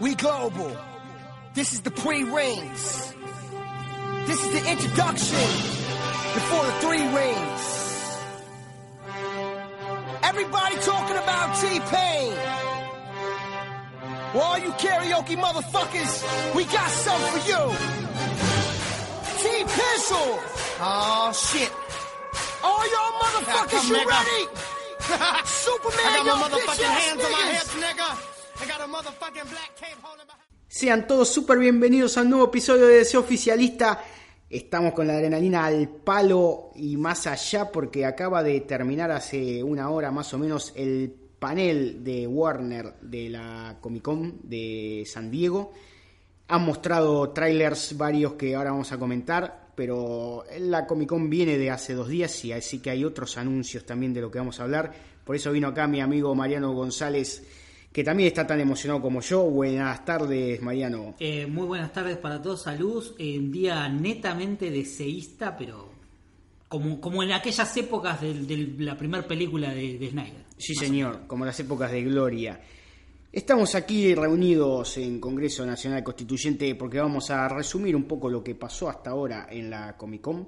We global. This is the pre-rings. This is the introduction before the three rings. Everybody talking about T-Pain. Well, all you karaoke motherfuckers, we got something for you. T-Pistol. Oh, shit. All y'all motherfuckers, you ready? Superman, I got my motherfucking hands on my niggas. hips, nigga. Sean todos súper bienvenidos a un nuevo episodio de Deseo Oficialista. Estamos con la adrenalina al palo y más allá porque acaba de terminar hace una hora más o menos el panel de Warner de la Comic Con de San Diego. Han mostrado trailers varios que ahora vamos a comentar, pero la Comic Con viene de hace dos días y así que hay otros anuncios también de lo que vamos a hablar. Por eso vino acá mi amigo Mariano González, que también está tan emocionado como yo. Buenas tardes, Mariano. Eh, muy buenas tardes para todos, salud. Eh, un día netamente deseísta, pero como, como en aquellas épocas de, de la primera película de, de Snyder. Sí, señor, como las épocas de gloria. Estamos aquí reunidos en Congreso Nacional Constituyente porque vamos a resumir un poco lo que pasó hasta ahora en la Comic Con,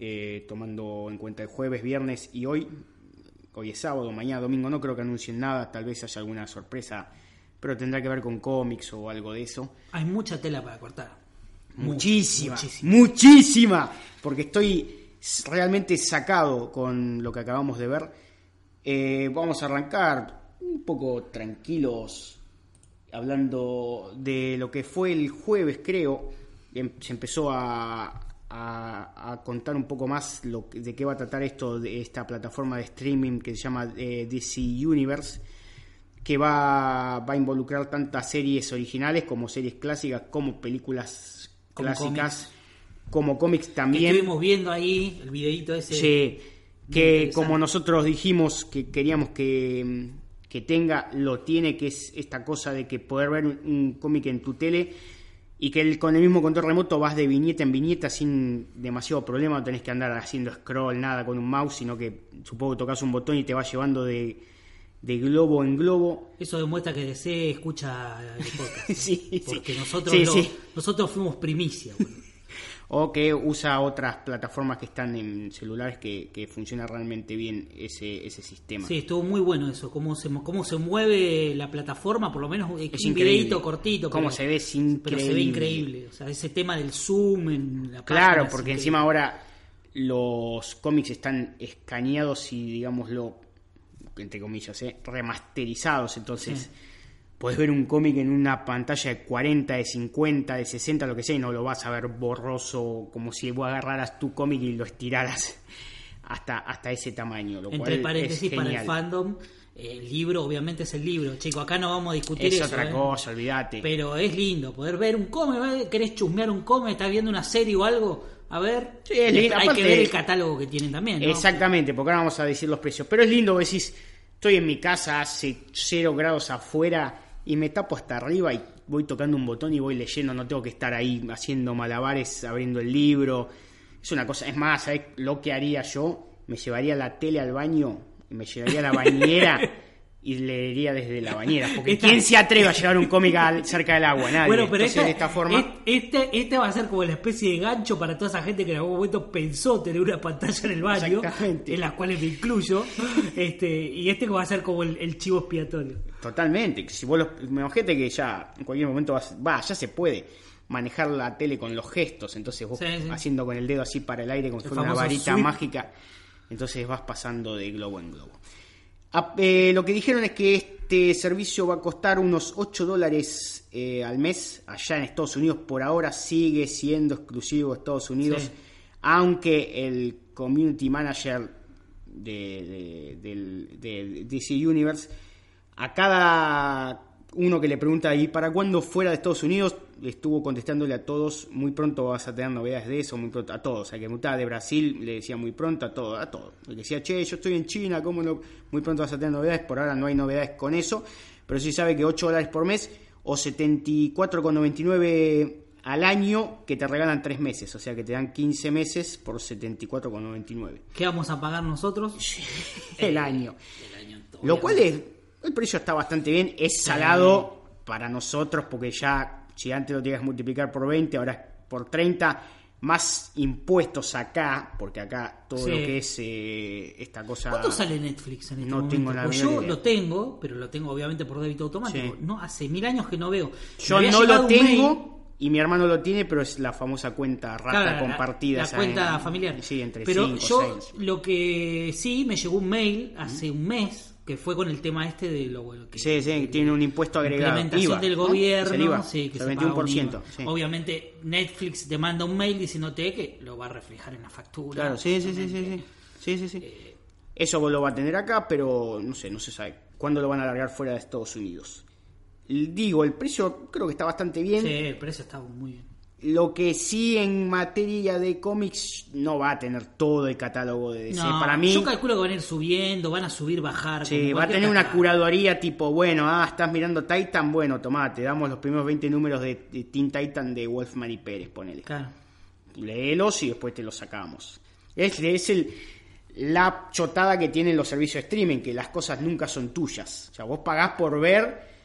eh, tomando en cuenta el jueves, viernes y hoy. Hoy es sábado, mañana domingo, no creo que anuncien nada, tal vez haya alguna sorpresa, pero tendrá que ver con cómics o algo de eso. Hay mucha tela para cortar. Muchísima, muchísima. muchísima, porque estoy realmente sacado con lo que acabamos de ver. Eh, vamos a arrancar un poco tranquilos, hablando de lo que fue el jueves, creo. Em- Se empezó a, a- a contar un poco más lo que- de qué va a tratar esto de esta plataforma de streaming que se llama eh, DC Universe que va, va a involucrar tantas series originales como series clásicas, como películas Como clásicas, como cómics Que también. estuvimos viendo ahí el videito ese. Sí, que como nosotros dijimos que queríamos que, que tenga, lo tiene, que es esta cosa de que poder ver un, un cómic en tu tele y que el- con el mismo control remoto vas de viñeta en viñeta sin demasiado problema, no tenés que andar haciendo scroll, nada con un mouse, sino que supongo que tocas un botón y te va llevando de, de globo en globo. Eso demuestra que DC escucha el podcast. Sí, sí. Porque nosotros, Sí, lo- sí. nosotros fuimos primicia. boludo. O que usa otras plataformas que están en celulares que, que funciona realmente bien ese, ese sistema. Sí, estuvo muy bueno eso. Cómo se, cómo se mueve la plataforma, por lo menos es un increíble. videito cortito. Cómo pero- se ve, es Pero se ve increíble. increíble. O sea, ese tema del zoom en la Claro, porque increíble. encima ahora los cómics están escaneados y, digámoslo, entre comillas, ¿eh? remasterizados. Entonces, Sí. Puedes ver un cómic en una pantalla de 40, de 50, de 60, lo que sea, y no lo vas a ver borroso, como si vos agarraras tu cómic y lo estiraras hasta, hasta ese tamaño. Lo Entre cual paréntesis, es para el fandom, el libro obviamente es el libro. Chico, acá no vamos a discutir Es eso. otra ¿eh? cosa, olvídate. Pero es lindo poder ver un cómic. ¿eh? ¿Querés chusmear un cómic? ¿Estás viendo una serie o algo? A ver. Sí, es lindo. Hay Aparte- que ver el catálogo que tienen también. ¿no? Exactamente, porque ahora vamos a decir los precios. Pero es lindo, decís, estoy en mi casa, hace cero grados afuera y me tapo hasta arriba y voy tocando un botón y voy leyendo, no tengo que estar ahí haciendo malabares, abriendo el libro. Es una cosa, es más, ¿sabes lo que haría yo? Me llevaría la tele al baño, me llevaría la bañera y leería desde la bañera. Porque Esta- ¿quién se atreve a llevar un cómic al- cerca del agua? Nadie. Bueno, pero Entonces, esta- de esta forma... es- este, este va a ser como la especie de gancho para toda esa gente que en algún momento pensó tener una pantalla en el baño, Exactamente. en las cuales me incluyo, este, y este va a ser como el, el chivo expiatorio. Totalmente. Si vos los, me imagínate que ya en cualquier momento vas, va, ya se puede manejar la tele con los gestos, entonces vos Sí, sí. haciendo con el dedo así para el aire como si fuera una varita mágica, entonces vas pasando de globo en globo. Ah, eh, lo que dijeron es que este servicio va a costar unos 8 dólares eh, al mes allá en Estados Unidos. Por ahora sigue siendo exclusivo de Estados Unidos, Sí. aunque el community manager de, de- del- de DC Universe a cada uno que le pregunta ahí para cuándo fuera de Estados Unidos le estuvo contestándole a todos muy pronto vas a tener novedades de eso muy pronto a todos a que mutaba de Brasil le decía muy pronto a todos a todos le decía che yo estoy en China cómo no muy pronto vas a tener novedades por ahora no hay novedades con eso pero sí sabe que 8 dólares por mes o 74,99 al año que te regalan 3 meses o sea que te dan 15 meses por 74,99 ¿Qué vamos a pagar nosotros? el año. El año lo cual es. El precio está bastante bien, es salado, para nosotros, porque ya si antes lo tenías que multiplicar por 20, ahora es por 30, más impuestos acá, porque acá todo Sí. lo que es eh, esta cosa... ¿Cuánto sale Netflix en este No momento? tengo la Pues yo idea. lo tengo, pero lo tengo obviamente por débito automático. Sí. No, hace mil años que no veo. Yo no lo tengo y mi hermano lo tiene, pero es la famosa cuenta rata Claro, compartida. La, cuenta en- familiar. Sí, entre Pero cinco, yo seis. lo que sí me llegó un mail hace un mes que fue con el tema este de lo bueno que Sí, sí, tiene un impuesto agregado. implementación IVA, del ¿no? gobierno, IVA, sí, que se un 21%. IVA. sí. Obviamente Netflix te manda un mail diciéndote que lo va a reflejar en la factura. Claro, sí, sí, sí, sí, sí. Sí, sí, sí. Eso lo va a tener acá, pero no sé, no se sabe cuándo lo van a alargar fuera de Estados Unidos. Digo, el precio creo que está bastante bien. Sí, el precio está muy bien. Lo que sí en materia de cómics no va a tener todo el catálogo de DC. No, Para mí, yo calculo que van a ir subiendo, van a subir, bajar. sí, va a tener una curaduría tipo, bueno, ah, estás mirando Titan, bueno, tomá, te damos los primeros 20 números de, de Teen Titan de Wolfman y Pérez, ponele. Claro. léelos y después te los sacamos. Es, es el, la chotada que tienen los servicios de streaming, que las cosas nunca son tuyas. O sea, vos pagás por ver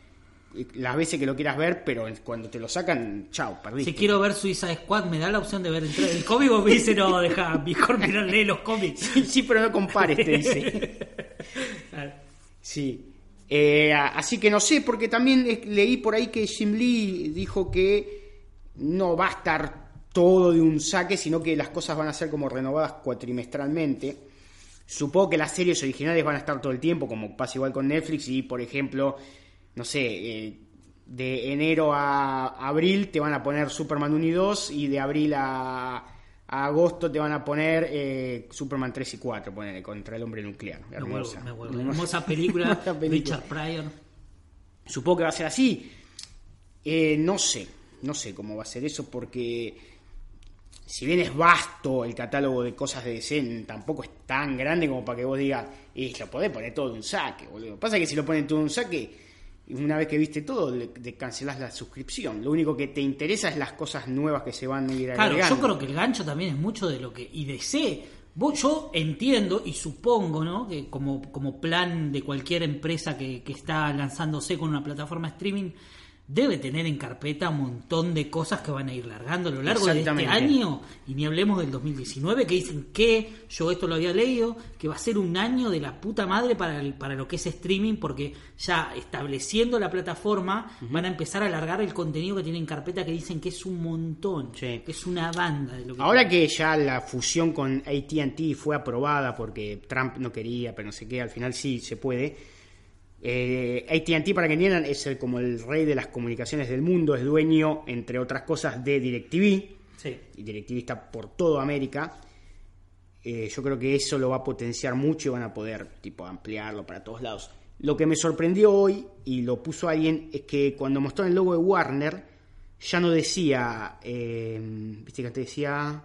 las veces que lo quieras ver, pero cuando te lo sacan, chao, perdiste. Si quiero ver Suiza Squad, ¿me da la opción de ver el, el cómic o me dice, no, deja, mejor mirar, lee los cómics? sí, pero no compares, te dice. Sí. Eh, así que no sé, porque también leí por ahí que Jim Lee dijo que no va a estar todo de un saque, sino que las cosas van a ser como renovadas cuatrimestralmente. Supongo que las series originales van a estar todo el tiempo, como pasa igual con Netflix, y por ejemplo, no sé, eh, de enero a abril te van a poner Superman 1 y 2, y de abril a, a agosto te van a poner eh, Superman 3 y 4, ponele, contra el hombre nuclear. Me vuelvo, Hermosa. me vuelvo. Hermosa película, Hermosa película. Richard Pryor. Supongo que va a ser así. Eh, no sé, no sé cómo va a ser eso porque si bien es vasto el catálogo de cosas de DC, tampoco es tan grande como para que vos digas, y lo podés poner todo de un saque, boludo. Pasa que si lo ponen todo de un saque, una vez que viste todo, le, cancelás la suscripción. Lo único que te interesa es las cosas nuevas que se van a ir Claro, agregando. yo creo que el gancho también es mucho de lo que. Y DC. Vos- Yo entiendo y supongo, ¿no? Que como, como plan de cualquier empresa que, que está lanzándose con una plataforma streaming, debe tener en carpeta un montón de cosas que van a ir largando a lo largo de este año. Y ni hablemos del 2019, que dicen que, yo esto lo había leído, que va a ser un año de la puta madre para, el- para lo que es streaming, porque ya estableciendo la plataforma van a empezar a alargar el contenido que tienen en carpeta, que dicen que es un montón, Sí. que es una banda de lo que Ahora que ya la fusión con ATT fue aprobada porque Trump no quería, pero no sé qué, al final sí se puede. Eh, ATT, para que entiendan, es el- como el rey de las comunicaciones del mundo, es dueño, entre otras cosas, de DirecTV. Sí. Y DirecTV está por toda América. Eh, yo creo que eso lo va a potenciar mucho y van a poder tipo ampliarlo para todos lados. Lo que me sorprendió hoy, y lo puso alguien, es que cuando mostró el logo de Warner, ya no decía, eh, viste que antes decía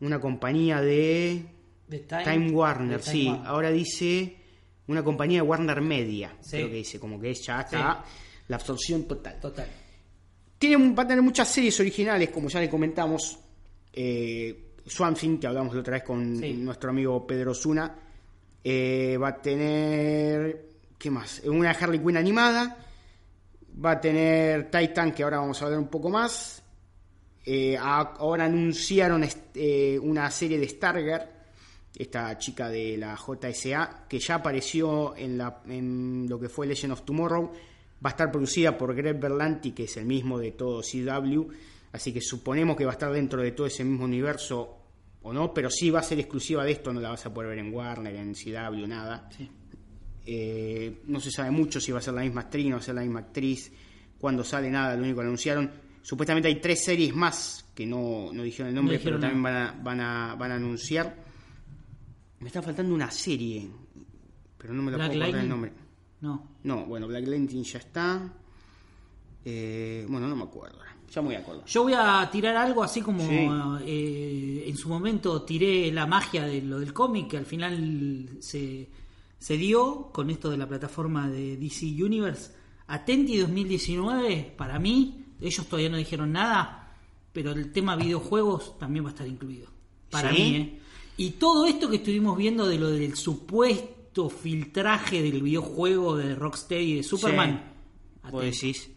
una compañía de De Time, Warner, de Time sí, Warner. ahora dice una compañía de Warner Media, Sí. creo que dice, como que ya está la absorción total. Total. Tiene, va a tener muchas series originales, como ya le comentamos. Eh, Swamp Thing, que hablamos la otra vez con Sí. nuestro amigo Pedro Zuna. Eh, va a tener. ¿Qué más? Una Harley Quinn animada. Va a tener Titan, que ahora vamos a hablar un poco más. Eh, ahora anunciaron eh, una serie de Stargirl, esta chica de la JSA, que ya apareció en, la, en lo que fue Legend of Tomorrow. Va a estar producida por Greg Berlanti, que es el mismo de todo CW. Así que suponemos que va a estar dentro de todo ese mismo universo o no, pero sí va a ser exclusiva de esto, no la vas a poder ver en Warner, en CW, nada. Sí. Eh, no se sabe mucho si va a ser la misma actriz, no va a ser la misma actriz, cuando sale nada, lo único que anunciaron. Supuestamente hay tres series más que no, no dijeron el nombre, No pero también van a, van, a, van a anunciar. Me está faltando una serie, pero no me lo Black puedo acordar el nombre. No. No, bueno, Black Lightning ya está. Eh, bueno, no me acuerdo. Ya me voy a acordar. Yo voy a tirar algo así como Sí. eh, en su momento tiré la magia de lo del cómic, que al final se, se dio con esto de la plataforma de DC Universe. Atenti 2019, para mí, ellos todavía no dijeron nada, pero el tema videojuegos también va a estar incluido. Para ¿Sí? mí, ¿eh? Y todo esto que estuvimos viendo de lo del supuesto filtraje del videojuego de Rocksteady de Superman. Vos atenti. decís.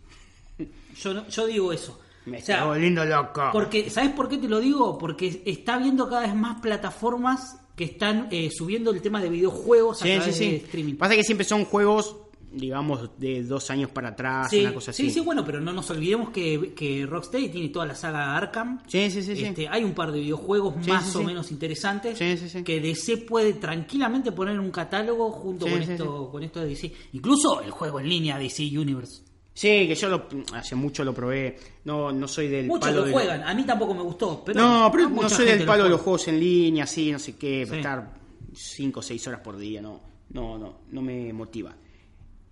Yo, no- yo digo eso. Me O sea, está volviendo loco. Porque, ¿sabes por qué te lo digo? Porque está viendo cada vez más plataformas que están eh, subiendo el tema de videojuegos a Sí, sí, través de sí. streaming. Pasa que siempre son juegos, digamos, de dos años para atrás, Sí, una cosa así. sí, sí, bueno, pero no nos olvidemos que, que Rocksteady tiene toda la saga Arkham. Sí, sí, sí, sí. Este, hay un par de videojuegos Sí, más sí, o sí. menos interesantes Sí, sí, sí. que DC puede tranquilamente poner en un catálogo junto Sí, con, sí, esto, con esto de DC. Incluso el juego en línea DC Universe. Sí, que yo lo, hace mucho lo probé. No, no soy del Muchos palo lo de- juegan, a mí tampoco me gustó. Pero no, pero no soy del lo palo de los juegos en línea, sí, no sé qué, Sí. estar 5 o 6 horas por día, no, no, no, no me motiva.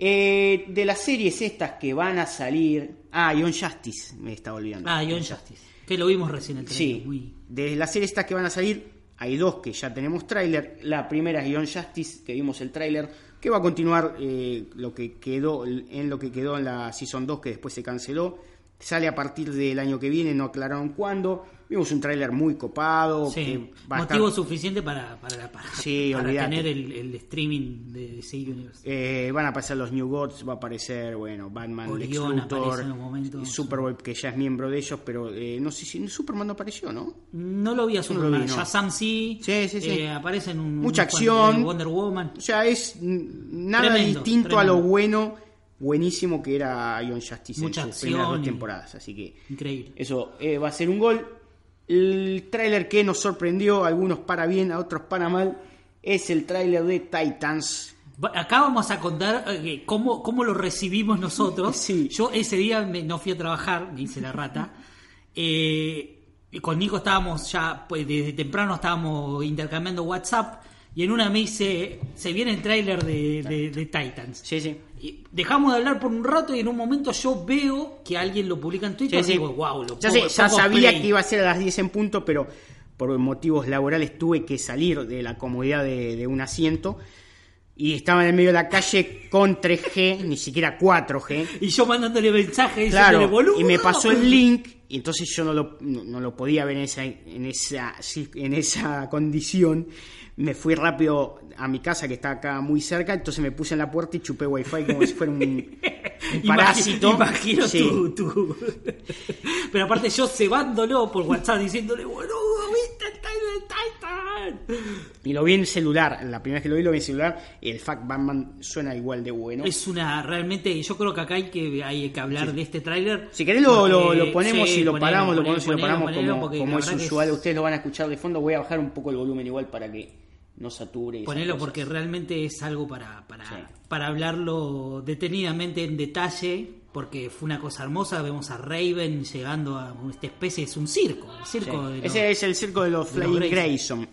Eh, de las series estas que van a salir. Ah, Ion Justice, me estaba olvidando. Ah, Ion Justice. Que lo vimos recién el trailer. Sí, de las series estas que van a salir, hay dos que ya tenemos tráiler. La primera es Ion Justice, que vimos el tráiler, que va a continuar eh, lo que quedó en lo que quedó en la Season 2, que después se canceló. Sale a partir del año que viene, no aclararon cuándo. Vimos un tráiler muy copado. Sí, que motivo estar- suficiente para, para, para, Sí, para tener el, el streaming de DC Universe. Eh, van a aparecer los New Gods, va a aparecer, bueno, Batman, Lex Luthor, en momento. Superboy, que ya es miembro de ellos, pero eh, no sé si Superman no apareció, ¿no? No lo vi a Superman. vi, no. Shazam sí. Sí, sí, sí. Eh, aparece en un, Mucha acción. Wonder Woman. O sea, es nada Tremendo, distinto a lo bueno, buenísimo que era Ion Justice Mucha en sus primeras dos temporadas. Así que Increíble. eso eh, va a ser un gol. El tráiler que nos sorprendió, a algunos para bien, a otros para mal, es el tráiler de Titans. Acá vamos a contar eh, cómo, cómo lo recibimos nosotros. Sí. Yo ese día me- no fui a trabajar, me hice la rata. Eh, con Nico estábamos ya, pues desde temprano estábamos intercambiando WhatsApp. Y en una me dice, se viene el tráiler de, de- de Titans. Sí, sí. Y dejamos de hablar por un rato y en un momento yo veo que alguien lo publica en Twitter Sí, y digo, wow, lo ya pongo- sé, ya sabía play". que iba a ser a las 10 en punto, pero por motivos laborales tuve que salir de la comodidad de, de un asiento. Y estaba en el medio de la calle con 3G, ni siquiera 4G. Y yo mandándole mensajes Claro, y me pasó el link y entonces yo no lo, no, no lo podía ver en esa, en esa en esa condición. Me fui rápido a mi casa que está acá muy cerca, entonces me puse en la puerta y chupé wifi como si fuera un, un parásito. Imagino Sí. tu, tu- Pero aparte yo cebándolo por WhatsApp diciéndole, boludo, viste el Titan Titan. Y lo vi en celular, la primera vez que lo vi lo vi en celular y el Fact Batman suena igual de bueno. Es una, realmente, yo creo que acá hay que, hay que hablar de este tráiler. Si querés lo, lo, porque- lo ponemos sí, y lo ponelo, paramos, lo ponelo, ponemos y lo paramos como, como es usual. Ustedes lo van a escuchar de fondo. Voy a bajar un poco el volumen igual para que no sature. Ponelo cosas. porque realmente es algo para, para, Sí. para hablarlo detenidamente en detalle, porque fue una cosa hermosa. Vemos a Raven llegando a esta especie, es un circo, el Sí. circo de los- Ese es el circo de los de los Grayson. Grayson.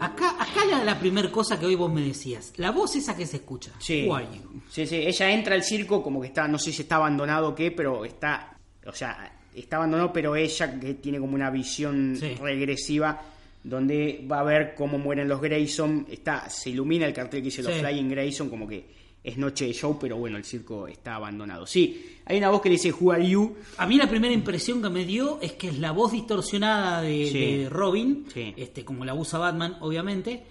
Acá, acá la, la primera cosa que hoy vos me decías, la voz esa que se escucha. Sí. Who are you? sí, sí. Ella entra al circo como que está, no sé si está abandonado o qué, pero está, o sea, está abandonado, pero ella que tiene como una visión Sí. regresiva donde va a ver cómo mueren los Grayson. Está, se ilumina el cartel que dice los Sí. Flying Grayson, como que es noche de show, pero bueno, el circo está abandonado. Sí, hay una voz que le dice Who are you? A mí la primera impresión que me dio es que es la voz distorsionada de, Sí. de Robin, este, como la usa Batman, obviamente.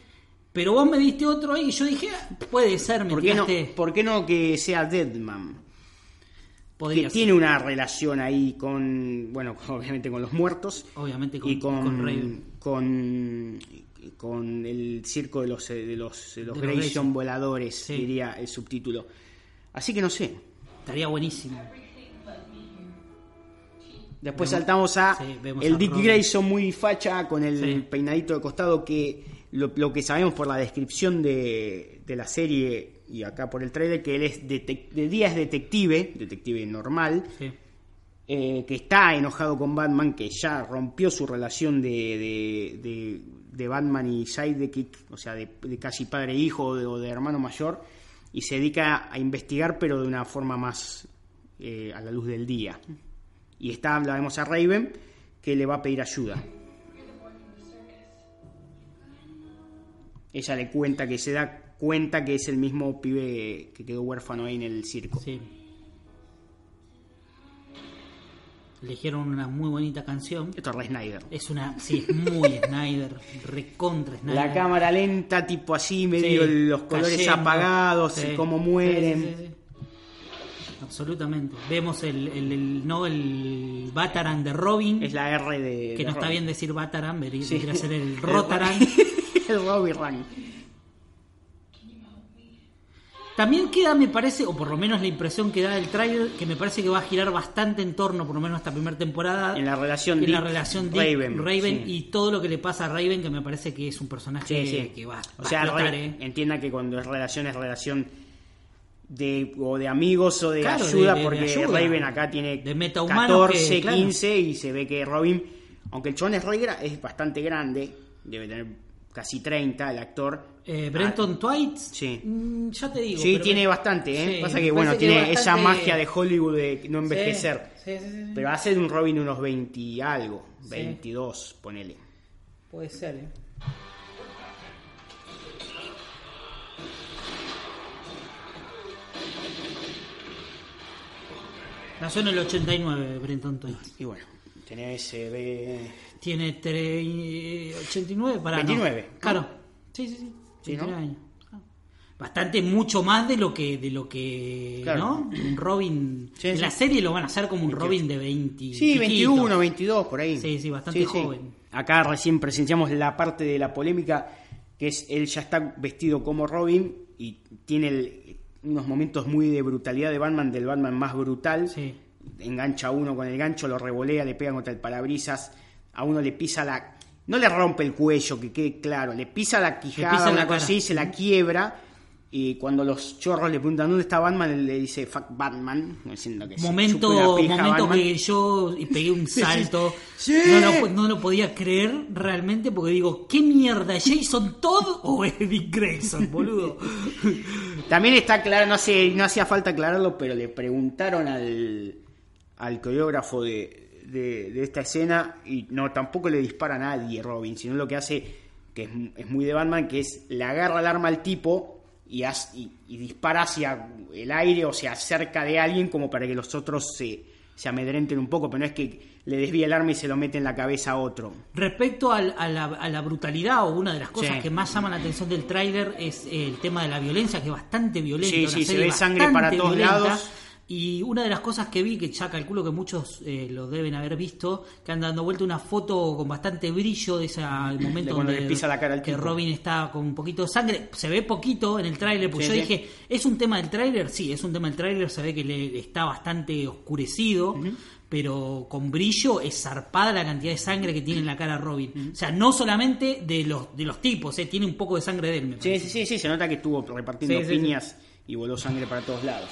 Pero vos me diste otro ahí y yo dije, ah, puede ser, me ¿Por qué, no, ¿Por qué no que sea Deadman? Podría que ser. tiene una relación ahí con, bueno, obviamente con los muertos Obviamente con, y con, con con, con el circo de los, de los, de los De los Grayson voladores, Sí. diría el subtítulo. Así que no sé. Estaría buenísimo. Después Vemos- saltamos a sí, el a Dick. Grayson muy facha con el Sí. peinadito de costado que lo, lo que sabemos por la descripción de, de la serie y acá por el trailer que él es de día es detective, detective normal, Sí. eh, que está enojado con Batman, que ya rompió su relación de, de, de- de Batman y Sidekick, o sea, de, casi padre e hijo o de, o de hermano mayor, y se dedica a investigar, pero de una forma más eh, a la luz del día. Y está, la vemos a Raven, que le va a pedir ayuda. Ella le cuenta que se da cuenta que es el mismo pibe que quedó huérfano ahí en el circo. Sí. Eligieron una muy bonita canción. Esto es Ray Snyder. Es una, sí, es muy Snyder, recontra Snyder. La cámara lenta, tipo así, medio Sí, los colores cayendo. apagados, Sí. y cómo mueren. Sí, absolutamente. Vemos el, el, el- no el Bataran de Robin, Es la R de. que de no está bien decir Bataran, debería ser el Rotaran. el Robin Run. También queda, me parece, o por lo menos la impresión que da del trailer, que me parece que va a girar bastante en torno, por lo menos esta primera temporada, En la relación en la Dick- relación Dick, Raven, Raven, sí. y todo lo que le pasa a Raven, que me parece que es un personaje Sí, sí. que va, o va sea, a explotar, ¿eh? entienda que cuando es relación es relación de o de amigos o de Claro, de- ayuda, de- de porque ayuda. Raven acá tiene De metahumanos 14, que, claro. 15 y se ve que Robin, aunque el chon es, re es bastante grande, debe tener casi 30 el actor. Eh, Brenton Twight, sí. mm, ya te digo. Sí, pero tiene me- bastante, ¿eh? Sí, Pasa que, bueno, tiene es esa bastante- magia de Hollywood de no envejecer. Sí, sí, sí. Pero hace de un Robin unos 20 y algo, Sí. 22, ponele. Puede ser, ¿eh? Nació en el 89, Brenton Twight. Y bueno, tenés eh, Tiene tre- 89 para 29, ¿no? Claro. Sí, sí, sí. Sí, 29 ¿no? años. Ah. Bastante mucho más de lo que de lo que, Claro. ¿no? Un Robin Sí, en la serie lo van a hacer como un Robin de 20. Sí, piquito. 21, 22, por ahí. Sí, sí, bastante joven. Acá recién presenciamos la parte de la polémica, que es él ya está vestido como Robin y tiene el- unos momentos muy de brutalidad de Batman, del Batman más brutal. Sí. Engancha a uno con el gancho, lo revolea, le pega contra el parabrisas, a uno le pisa la... No le rompe el cuello, que quede claro, le pisa la quijada, pisa la una cara. cosa así, se la quiebra. Y cuando los chorros le preguntan dónde está Batman, él le dice fuck Batman, diciendo que se Momento, la momento Batman. que yo pegué un salto. Sí. No, lo, no lo podía creer realmente porque digo, ¿qué mierda? ¿Jason Todd o Eddie Grayson, boludo? También está claro, no, sé, no hacía falta aclararlo, pero le preguntaron al, al coreógrafo de, de- de esta escena y no, tampoco le dispara a nadie Robin, sino lo que hace, que es, es muy de Batman, que es le agarra el arma al tipo y, y- y dispara hacia el aire o se acerca de alguien como para que los otros se, se amedrenten un poco, pero no es que le desvía el arma y se lo mete en la cabeza a otro. Respecto al- a, la, a la brutalidad, o una de las cosas Sí. que más llaman la atención del tráiler es el tema de la violencia, que es bastante violenta. Sí, sí, se ve sangre para todos violenta. lados. Y una de las cosas que vi, que ya calculo que muchos eh, lo deben haber visto, que han dado vuelta una foto con bastante brillo de ese momento De donde le pisa la cara al que tipo. Robin está con un poquito de sangre. Se ve poquito en el tráiler, porque Sí, yo sí. dije, ¿es un tema del tráiler? Sí, es un tema del tráiler, se ve que le está bastante oscurecido. Pero con brillo es zarpada la cantidad de sangre que tiene en la cara Robin. O sea, no solamente de los, de los tipos, eh, tiene un poco de sangre de él. me Sí, sí, sí, sí, se nota que estuvo repartiendo Sí, sí, sí. piñas y voló sangre para todos lados.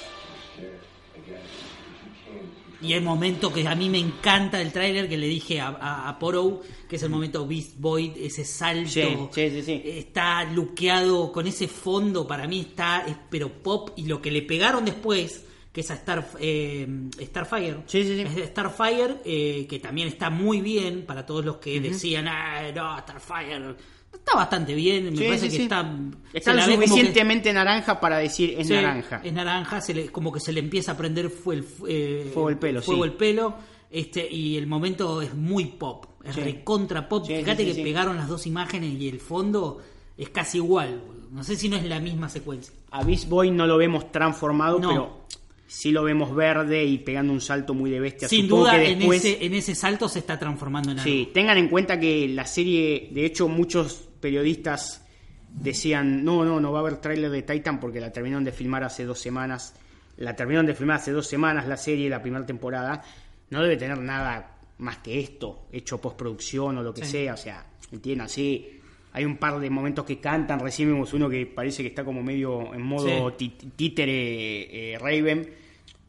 Y el momento que a mí me encanta del tráiler que le dije a, a, a Porrow, que es el momento Beast Boy, ese salto. Sí, sí, sí, sí. Está luqueado con ese fondo, para mí está, es, pero pop. Y lo que le pegaron después, que es a Star, eh, Starfire. Sí, sí, sí. Es Starfire, eh, que también está muy bien para todos los que decían, ah, no, Starfire. Está bastante bien, me Sí, parece sí, que sí. está. Está lo que- suficientemente naranja para decir es naranja. Es naranja, se le- como que se le empieza a prender fue el, eh, Fuego el pelo, fuego el pelo, este, y el momento es muy pop, es recontra pop. Fíjate que pegaron las dos imágenes y el fondo es casi igual. No sé si no es la misma secuencia. A Beast Boy no lo vemos transformado, No. pero sí lo vemos verde y pegando un salto muy de bestia. Sin Supongo duda, que en, ese, en ese salto se está transformando en algo. Sí, tengan en cuenta que la serie, de hecho, muchos periodistas decían, no, no, no va a haber tráiler de Titan porque la terminaron de filmar hace dos semanas. La terminaron de filmar hace dos semanas la serie, la primera temporada. No debe tener nada más que esto, hecho postproducción o lo que Sí. sea. O sea, entiendan, sí. Hay un par de momentos que cantan, recién vimos uno que parece que está como medio en modo Sí. tí- títere eh, Raven.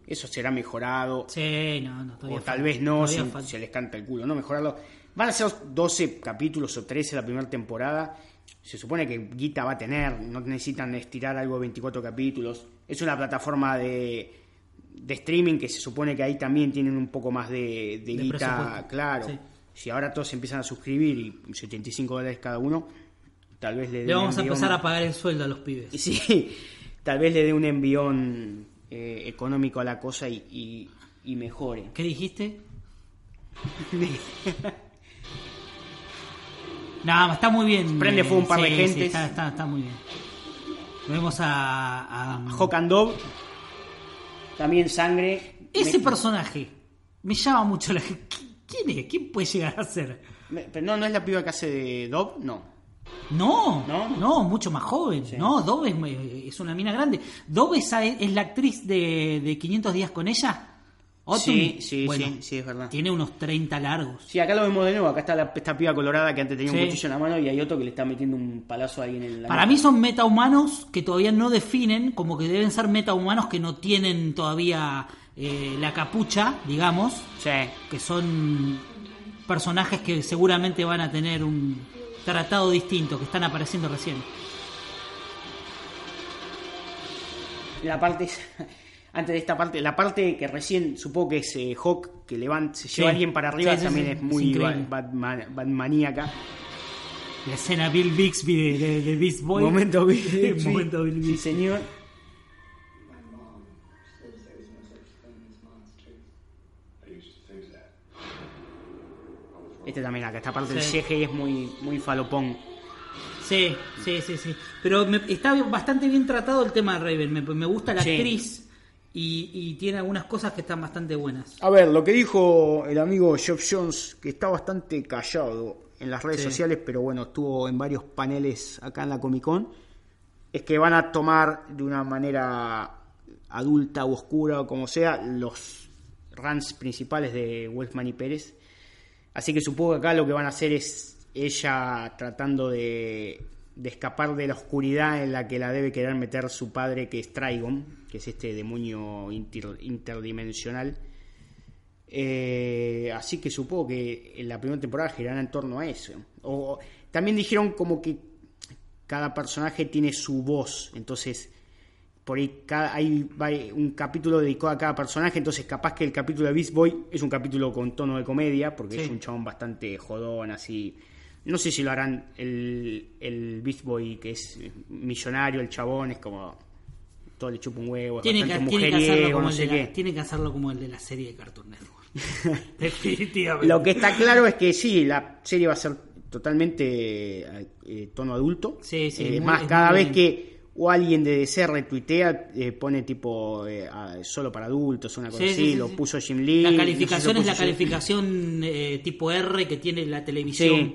Eso será mejorado. Sí, no, no, O tal vez no, si se les canta el culo, ¿no? Mejorarlo. Van a ser 12 capítulos o 13 la primera temporada. Se supone que Guita va a tener, no necesitan estirar algo de 24 capítulos. Es una plataforma de, de streaming que se supone que ahí también tienen un poco más de, de De guita, claro. Sí. Si ahora todos se empiezan a suscribir y 75 dólares cada uno, tal vez le dé Le un vamos a empezar a pagar el sueldo a los pibes. Sí, tal vez le dé un envión eh, económico a la cosa y, y- y mejore. ¿Qué dijiste? Nada, está muy bien. Prende fuego un par de sí, está, está- está muy bien. Vemos a, a- Hawk and Dove También sangre. Ese Me- personaje me llama mucho la ¿Quién es? ¿Quién puede llegar a ser? me- pero no, no es la piba que hace de Dob, no. No, ¿No? no, mucho más joven. No, Dove es, es una mina grande. Dove es, es la actriz de, de 500 días con ella. Sí, sí, Bueno, sí, sí, es verdad. Tiene unos 30 largos. Sí, acá lo vemos de nuevo. Acá está la, esta piba colorada que antes tenía Sí. un cuchillo en la mano y hay otro que le está metiendo un palazo a alguien en la Para mí son metahumanos que todavía no definen, como que deben ser metahumanos que no tienen todavía eh, la capucha, digamos, Sí. que son personajes que seguramente van a tener un tratado distinto, que están apareciendo recién. La parte. Antes de esta parte, la parte que recién supongo que es eh, Hawk que levanta, se lleva a alguien para arriba, Sí, sí, también sí, es es muy. Bat- Batman- Batmaníaca. La escena Bill Bixby de, de, de Beast Boy. Momento Bill Bixby. Momento Bill Sí, Bixby. señor. Este también acá, esta parte del Sí. CGI es muy, muy falopón. Sí, sí, sí, sí. Pero me- está bastante bien tratado el tema de Raven. Me, me gusta la Sí. actriz y, y tiene algunas cosas que están bastante buenas. A ver, lo que dijo el amigo Geoff Jones, que está bastante callado en las redes Sí. sociales, pero bueno, estuvo en varios paneles acá en la Comic Con, es que van a tomar de una manera adulta o oscura o como sea los runs principales de Wolfman y Pérez. Así que supongo que acá lo que van a hacer es ella tratando de, escapar de la oscuridad en la que la debe querer meter su padre, que es Trigon, que es este demonio inter- interdimensional. Eh, así que supongo que en la primera temporada girará en torno a eso. O, también dijeron como que cada personaje tiene su voz, entonces por ahí cada- hay vari- un capítulo dedicado a cada personaje, entonces capaz que el capítulo de Beast Boy es un capítulo con tono de comedia, porque Sí. es un chabón bastante jodón, así. No sé si lo harán el, el Beast Boy, que es millonario, el chabón, es como. Todo le chupa un huevo, es Tiene que, bastante tiene que hacerlo mujeriego, como no el sé de la, qué. tiene que hacerlo como el de la serie de Cartoon Network. Definitivamente. Lo que está claro es que sí, la serie va a ser totalmente eh, tono adulto. Sí, sí, Eh, muy- más cada vez bien. que o alguien de DC retuitea, eh, pone tipo eh, solo para adultos, una cosa Sí, así, sí, sí, lo puso Jim Lee. La no sé calificación si es la calificación eh, tipo R que tiene la televisión.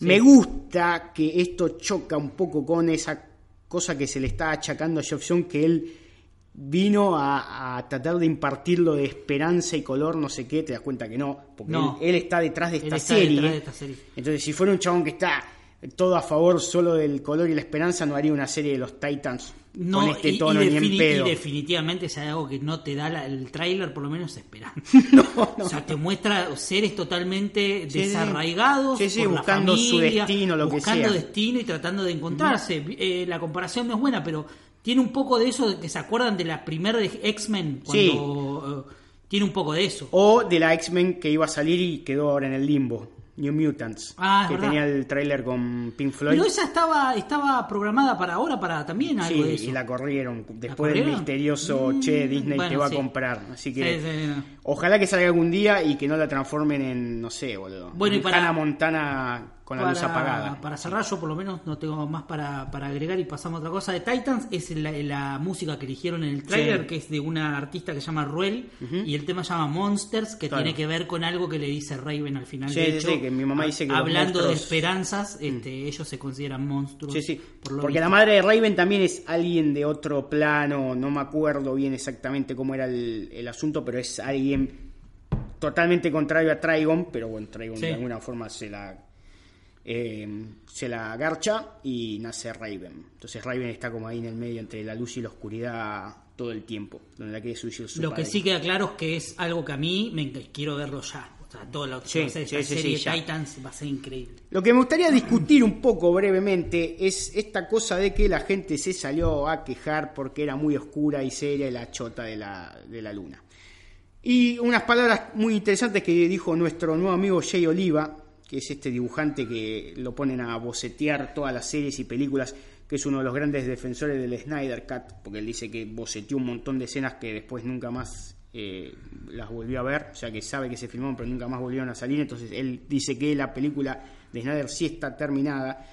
Me gusta que esto choca un poco con esa cosa que se le está achacando a John, que él vino a, a tratar de impartirlo de esperanza y color, no sé qué, te das cuenta que no, porque No. él, él está detrás de Él esta está serie. detrás de esta serie. Entonces, si fuera un chabón que está todo a favor solo del color y la esperanza, no haría una serie de los Titans No, con este y- y tono ni en pedo. y definitivamente hay algo que no te da la- el tráiler, por lo menos esperanza. no, no. O sea, te muestra seres totalmente Sí, desarraigados. Sí, sí, por la buscando su destino, lo que buscando sea. destino y tratando de encontrarse. Eh, la comparación no es buena, pero tiene un poco de eso de que se acuerdan de la primera de X-Men cuando eh, tiene un poco de eso. O de la X-Men que iba a salir y quedó ahora en el limbo. New Mutants. Ah, que verdad. tenía el tráiler con Pink Floyd. Pero esa estaba estaba programada para ahora, para también algo Sí, de eso. y la corrieron. Después del corrieron? misterioso Mm, che, Disney bueno, te va sí. a comprar. Así que Sí, sí, no. ojalá que salga algún día y que no la transformen en, no sé, boludo. Bueno, y para- Montana con la luz apagada. Para cerrar, yo por lo menos no tengo más para, para agregar y pasamos a otra cosa. De Titans es la, la música que eligieron en el trailer, Sí. que es de una artista que se llama Ruel, y el tema se llama Monsters, que Claro. tiene que ver con algo que le dice Raven al final. Sí, de sí, hecho, sí, que mi mamá dice que hablando de monstruos- Mm. esperanzas, este, ellos se consideran monstruos. Sí, sí. por Porque la madre de Raven también es alguien de otro plano. No me acuerdo bien exactamente cómo era el, el asunto, pero es alguien totalmente contrario a Trigon. Pero bueno, Trigon de alguna forma se la. Eh, se la garcha y nace Raven. Entonces Raven está como ahí en el medio entre la luz y la oscuridad todo el tiempo, donde la quiere su Lo que sí queda claro es que es algo que a mí me quiero verlo ya. O sea, toda la Sí, sea, esta sí, sí, serie sí. Titans va a ser increíble. Lo que me gustaría discutir un poco brevemente es esta cosa de que la gente se salió a quejar porque era muy oscura y seria la chota de la, de la luna. Y unas palabras muy interesantes que dijo nuestro nuevo amigo Jay Oliva, que es este dibujante que lo ponen a bocetear todas las series y películas, que es uno de los grandes defensores del Snyder Cut, porque él dice que boceteó un montón de escenas que después nunca más eh, las volvió a ver, o sea que sabe que se filmaron pero nunca más volvieron a salir, entonces él dice que la película de Snyder sí está terminada.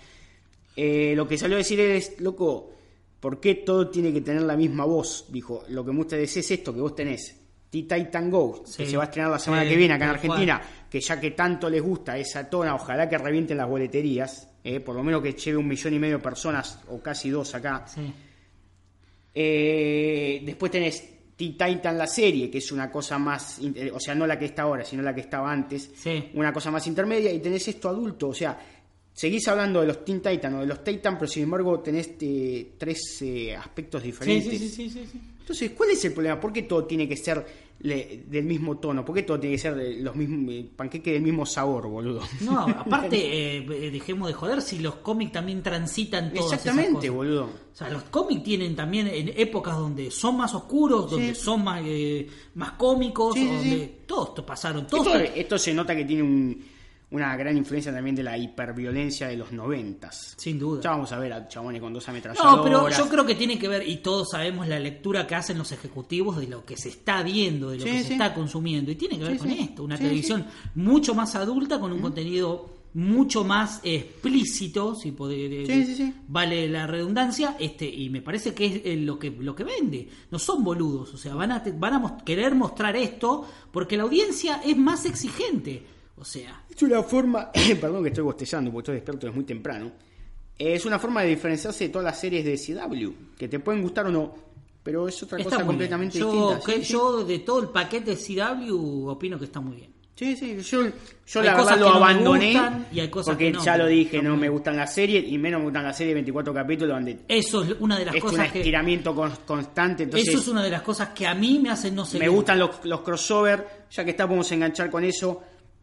Eh, lo que salió a decir es, loco, ¿Por qué todo tiene que tener la misma voz? Dijo, lo que me gusta es esto que vos tenés. T-Titan Go, que se va a estrenar la semana Sí, que viene acá en cual. Que ya que tanto les gusta esa tona, ojalá que revienten las boleterías, eh, por lo menos que lleve un millón y medio de personas, o casi dos acá. Sí. Eh, después tenés T-Titan la serie, que es una cosa más, o sea, no la que está ahora, sino la que estaba antes, Sí. una cosa más intermedia, y tenés esto adulto, o sea, seguís hablando de los Teen Titan o de los Titan, pero sin embargo tenés eh, tres aspectos diferentes. sí, sí, sí, sí, sí. Entonces, ¿cuál es el problema? ¿Por qué todo tiene que ser le- del mismo tono? ¿Por qué todo tiene que ser de los mismos eh, panqueques del mismo sabor, boludo? No, aparte, eh, eh, dejemos de joder si los cómics también transitan todas esas Exactamente, cosas. boludo. O sea, los cómics tienen también en épocas donde son más oscuros, donde Sí. son más, eh, más cómicos, Sí, sí, donde todos esto pasaron. Todos Esto, esto se nota que tiene un- una gran influencia también de la hiperviolencia de los noventas. Sin duda. Ya vamos a ver a chabones con dos ametralladoras. No, pero yo creo que tiene que ver, y todos sabemos la lectura que hacen los ejecutivos de lo que se está viendo, de lo Sí, que sí. se está consumiendo, y tiene que ver Sí, con esto, una televisión mucho más adulta con un contenido mucho más explícito, si pode- Sí, sí, sí. vale la redundancia, este y me parece que es eh, lo que lo que vende. No son boludos, o sea, van a van a querer mostrar esto porque la audiencia es más exigente, o sea, Es una forma, perdón que estoy bostezando porque estoy despierto es muy temprano. Es una forma de diferenciarse de todas las series de CW, que te pueden gustar o no, pero es otra está cosa completamente. Yo, distinta. que- Sí, yo de todo el paquete CW opino que está muy bien. Sí, sí, yo, yo la verdad lo que no abandoné gustan y hay cosas porque que no, ya lo dije, no me gustan las series y menos me gustan las series de 24 capítulos donde Eso es una de las es un cosas que estiramiento con- constante. Entonces, eso es una de las cosas que a mí me hacen no sé me gustan los, los crossover, ya que está podemos enganchar con eso.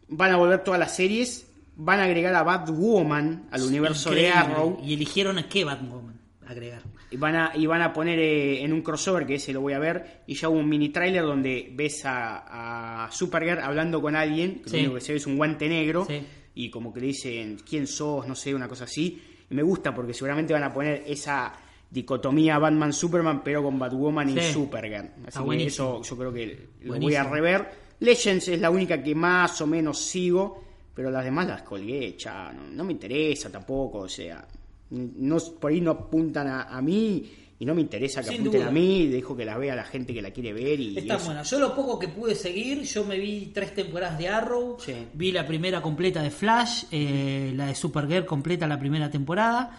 Van a volver todas las series, van a agregar a Batwoman al universo de Arrow. y eligieron a qué Batwoman agregar. Y van a, y van a poner eh, en un crossover, que ese lo voy a ver, y ya hubo un mini trailer donde ves a, a Supergirl hablando con alguien, que Sí. lo único que se ve es un guante negro, Sí. y como que le dicen, ¿quién sos? No sé, una cosa así. Y me gusta porque seguramente van a poner esa dicotomía Batman-Superman, pero con Batwoman y. Supergirl. Así que eso yo creo que lo voy a rever. Legends es la única que más o menos sigo, pero las demás las colgué, ya, no, no me interesa tampoco, o sea, no, por ahí no apuntan a, a mí y no me interesa que Sin apunten duda. a mí, dejo que las vea la gente que la quiere ver y, Está buena. Yo lo poco que pude seguir, yo me vi tres temporadas de Arrow, Sí. vi la primera completa de Flash, eh, la de Supergirl completa la primera temporada,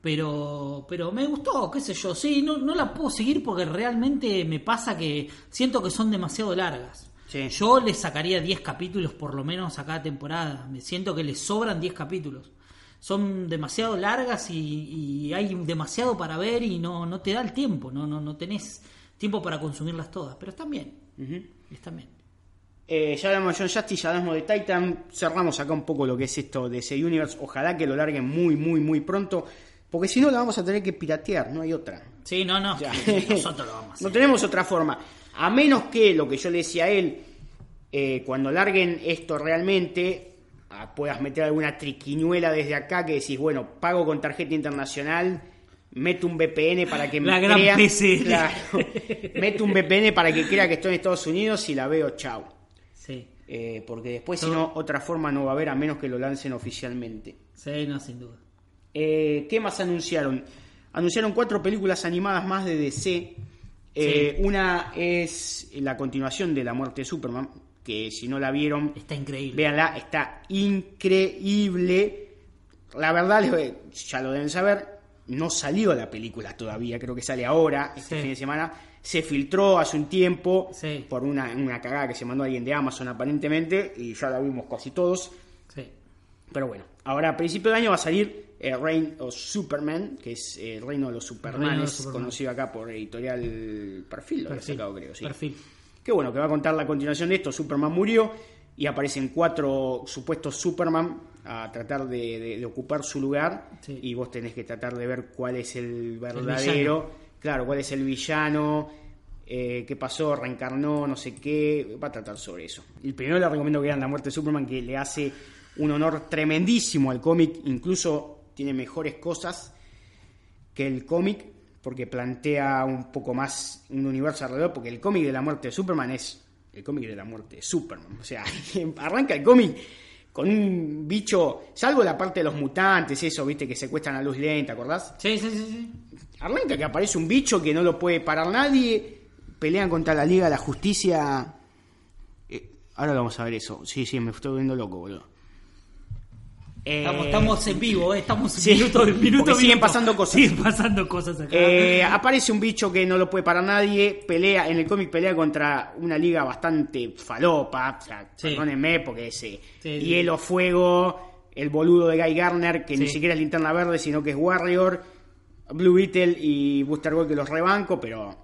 pero pero me gustó, qué sé yo, sí, no, no la puedo seguir porque realmente me pasa que siento que son demasiado largas. Sí. Yo les sacaría 10 capítulos por lo menos a cada temporada, me siento que les sobran 10 capítulos. Son demasiado largas y, y hay demasiado para ver y no, no te da el tiempo, no, no, no tenés tiempo para consumirlas todas, pero están bien. Están bien. Eh, ya hablamos de John Justice, ya hablamos de Titan, cerramos acá un poco lo que es esto de ese universe, ojalá que lo larguen muy, muy, muy pronto, porque si no la vamos a tener que piratear, no hay otra. Sí, no, no, Ya. nosotros lo vamos a hacer. No tenemos otra forma. A menos que lo que yo le decía a él, eh, cuando larguen esto realmente, ah, puedas meter alguna triquiñuela desde acá que decís, bueno, pago con tarjeta internacional, meto un VPN para que me La gran crea. PC. Claro. meto un VPN para que crea que estoy en Estados Unidos y la veo, chao. Sí, Eh, porque después, si no, otra forma no va a haber a menos que lo lancen oficialmente. sí, no, sin duda. Eh, ¿Qué más anunciaron? Anunciaron cuatro películas animadas más de DC. Eh, Una es la continuación de La Muerte de Superman, que si no la vieron, Está increíble. véanla, está increíble. La verdad, ya lo deben saber, no salió la película todavía, creo que sale ahora, este Sí. fin de semana. Se filtró hace un tiempo Sí. por una, una cagada que se mandó alguien de Amazon aparentemente, y ya la vimos casi todos. Sí. Pero bueno, ahora a principio de año va a salir eh, Reign of Superman, que es eh, el reino de los Supermanes, Superman. conocido acá por editorial Perfil, lo Perfil. sacado creo, sí. Perfil. Que bueno, que va a contar la continuación de esto, Superman murió y aparecen cuatro supuestos Superman a tratar de, de- de ocupar su lugar Sí. y vos tenés que tratar de ver cuál es el verdadero, claro, cuál es el villano, eh, qué pasó, reencarnó, no sé qué, va a tratar sobre eso. El primero le recomiendo que vean La muerte de Superman, que le hace un honor tremendísimo al cómic, incluso tiene mejores cosas que el cómic, porque plantea un poco más un universo alrededor, porque el cómic de la muerte de Superman es el cómic de la muerte de Superman. O sea, arranca el cómic con un bicho, salvo la parte de los mutantes, eso, viste, que secuestran a luz lenta, ¿acordás? Sí, sí, sí. sí. Arranca que aparece un bicho que no lo puede parar nadie, pelean contra la Liga de la Justicia. Eh, ahora vamos a ver eso. Sí, sí, me estoy volviendo loco, boludo. Eh, Estamos, estamos en vivo, eh, estamos en sí, minuto, minuto, siguen pasando cosas. Siguen pasando cosas acá. eh, aparece un bicho que no lo puede parar nadie, pelea, en el cómic pelea contra una liga bastante falopa, o sea, Sí. perdónenme porque es Sí, sí. hielo, fuego, el boludo de Guy Garner, que ni siquiera es linterna verde, sino que es Warrior, Blue Beetle y Booster Gold que los rebanco, pero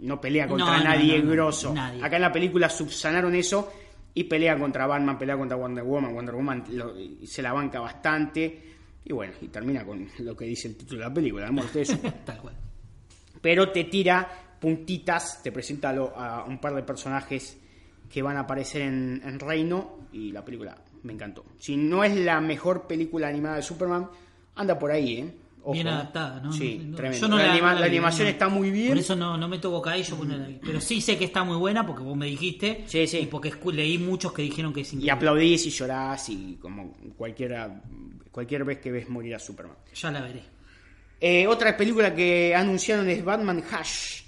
no pelea contra no, nadie no, no, grosso. nadie. Acá en la película subsanaron eso y pelea contra Batman, pelea contra Wonder Woman. Wonder Woman lo- se la banca bastante. Y bueno, y termina con lo que dice el título de la película, la muerte de Superman. Tal cual. Pero te tira puntitas, te presenta a, un par de personajes que van a aparecer en, en Reino y la película me encantó. Si no es la mejor película animada de Superman, anda por ahí, ¿eh? Ojo, Bien ¿eh? adaptada, ¿no? Sí, No, tremendo. yo no la, la- anima- animación no. está muy bien. Por eso no, no me toco bocadillo vi. Pero sí sé que está muy buena porque vos me dijiste. Sí, sí. Y porque leí muchos que dijeron que es Y increíble. aplaudís y llorás y como cualquiera, cualquier vez que ves morir a Superman. Ya la veré. Eh, otra película que anunciaron es Batman Hash.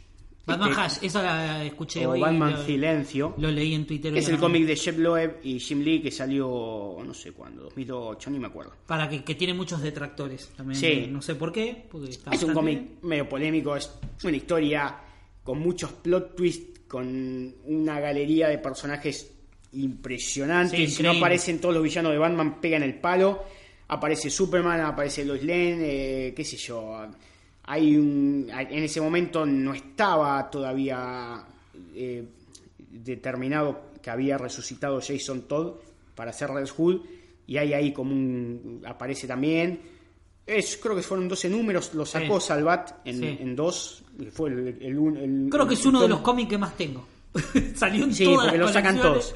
Batman Este, Hash, esa la escuché o hoy. Batman lo, Silencio. lo leí en Twitter. que es el cómic de Jeff Loeb y Jim Lee que salió no sé cuándo, 2008, ni me acuerdo. Para que, que tiene muchos detractores también. Sí. No sé por qué. Porque está Es un cómic medio polémico, es una historia con muchos plot twists, con una galería de personajes impresionantes, Sí, que no aparecen todos los villanos de Batman, pegan el palo, aparece Superman, aparece Lois Lane, eh, qué sé yo. Hay un, en ese momento no estaba todavía eh, determinado que había resucitado Jason Todd para hacer Red Hood y hay ahí como un aparece también es, creo que fueron 12 números, lo sacó Sí. Salvat en, Sí. en dos. Fue el, el Creo que es uno de los cómics que más tengo. Salió en Sí, todas porque lo las sacan todos.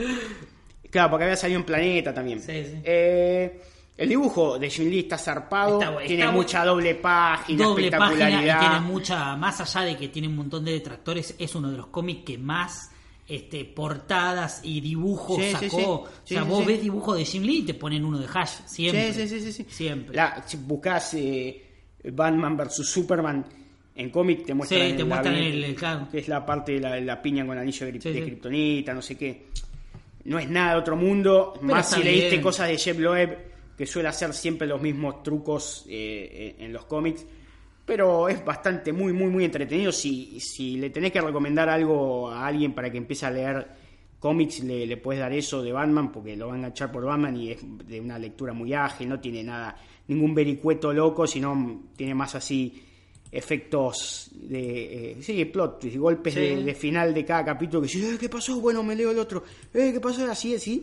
Claro, porque había salido en Planeta también. Sí, sí. Eh, el dibujo de Jim Lee está zarpado, Está tiene está mucha doble página, doble página y espectacularidad. tiene mucha más allá de que tiene un montón de detractores es uno de los cómics que más este portadas y dibujos Sí, sacó sí. o sea vos ves dibujos de Jim Lee y te ponen uno de Hash siempre Sí, sí, sí, siempre La, si buscas eh, Batman vs Superman en cómic te muestran, Sí, te la- muestran el- el- claro. que es la parte de la, la piña con anillo de, de sí. kriptonita, no sé qué. No es nada de otro mundo, más si leíste bien. cosas de Jeff Loeb, que suele hacer siempre los mismos trucos eh, en los cómics. Pero es bastante, muy, muy, muy entretenido. Si, si le tenés que recomendar algo a alguien para que empiece a leer cómics, le, le puedes dar eso de Batman, porque lo va a enganchar por Batman y es de una lectura muy ágil, no tiene nada, ningún vericueto loco, sino tiene más así efectos de, eh, sí, plot, golpes Sí. de, de final de cada capítulo que dices, eh, ¿qué pasó? Bueno, me leo el otro, eh, ¿qué pasó? Así, así.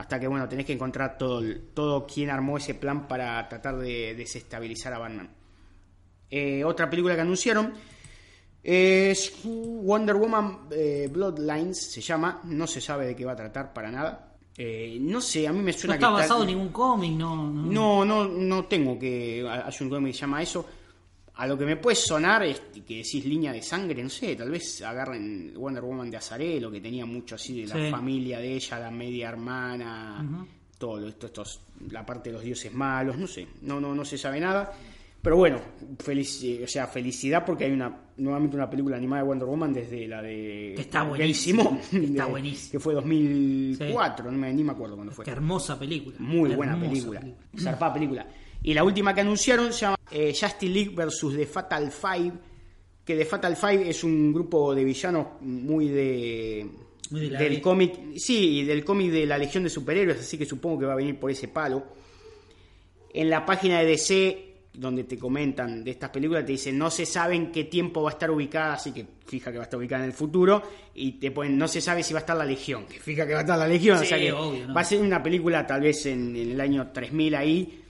Hasta que, bueno, tenés que encontrar todo, todo quien armó ese plan para tratar de desestabilizar a Batman. Eh, otra película que anunciaron es Wonder Woman eh, Bloodlines, se llama, no se sabe de qué va a tratar para nada. Eh, no sé, a mí me no suena está que basado en ningún cómic no, no. no, no, no tengo que. Hay un cómic que se llama eso. A lo que me puede sonar es que decís línea de sangre, no sé, tal vez agarren Wonder Woman de Azarelo, que tenía mucho así de la Sí. familia de ella, la media hermana, todo esto, estos, la parte de los dioses malos, no sé, no, no, no se sabe nada. Pero bueno, felici- o sea, felicidad porque hay una nuevamente una película animada de Wonder Woman desde la de Que está buenísimo, Simone, está de- buenísimo. que fue 2004, no me, ni me acuerdo cuándo fue. qué hermosa película Muy buena Hermosa película. Zarpada película. Y la última que anunciaron se llama eh, Justice League versus The Fatal Five. Que The Fatal Five es un grupo de villanos muy de. Muy de del cómic. Sí, y del cómic de la Legión de Superhéroes, así que supongo que va a venir por ese palo. En la página de DC, donde te comentan de estas películas, te dicen no se sabe en qué tiempo va a estar ubicada, así que fija que va a estar ubicada en el futuro. Y te ponen no se sabe si va a estar la Legión, que fija que va a estar la Legión. o sea que obvio, ¿no? va a ser una película tal vez en, en el año 3000 ahí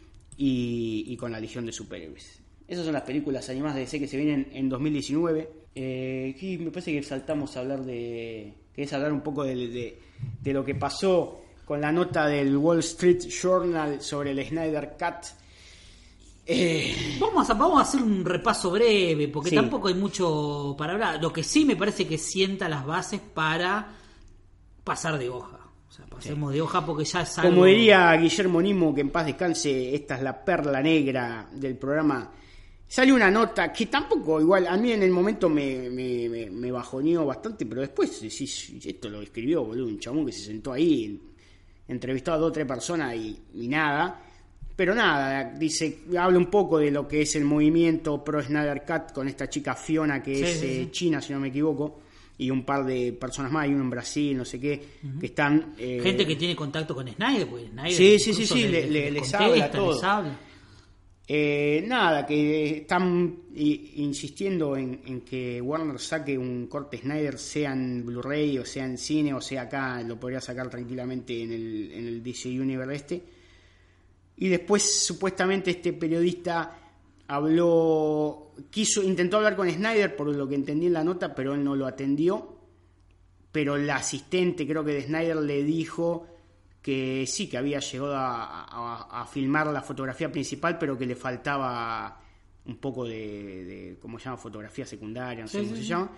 y, y con la Legión de Superhéroes. Esas son las películas animadas de DC que se vienen en 2019. Eh, aquí me parece que saltamos a hablar de... ¿Querés hablar un poco de, de- de lo que pasó con la nota del Wall Street Journal sobre el Snyder Cut? Eh, Vamos a, vamos a hacer un repaso breve, porque Sí. tampoco hay mucho para hablar. Lo que sí me parece que sienta las bases para pasar de hoja. O sea, pasemos de hoja porque ya es algo... Como diría Guillermo Nimo, que en paz descanse, esta es la perla negra del programa. Sale una nota que tampoco, igual, a mí en el momento me, me, me- me bajoneó bastante, pero después decís, esto lo escribió, boludo, un chabón que se sentó ahí, entrevistó a dos o tres personas y, y nada. Pero nada, dice, habla un poco de lo que es el movimiento pro Snyder Cut con esta chica Fiona, que Sí, es sí, eh, china, si no me equivoco, y un par de personas más, y uno en Brasil, no sé qué, que están... eh, Gente que tiene contacto con Snyder, porque Snyder Sí, sí, sí, sí, le- le- les les contesta, habla todo. les habla. Eh, nada, que están insistiendo en, en que Warner saque un corte Snyder, sea en Blu-ray o sea en cine o sea acá, lo podría sacar tranquilamente en el, en el DC Universe este. Y después supuestamente este periodista habló, quiso, intentó hablar con Snyder por lo que entendí en la nota, pero él no lo atendió. Pero la asistente, creo que de Snyder, le dijo que sí, que había llegado a, a- a filmar la fotografía principal, pero que le faltaba un poco de, de ¿cómo se llama? Fotografía secundaria, no sé Sí, cómo sí, se llama.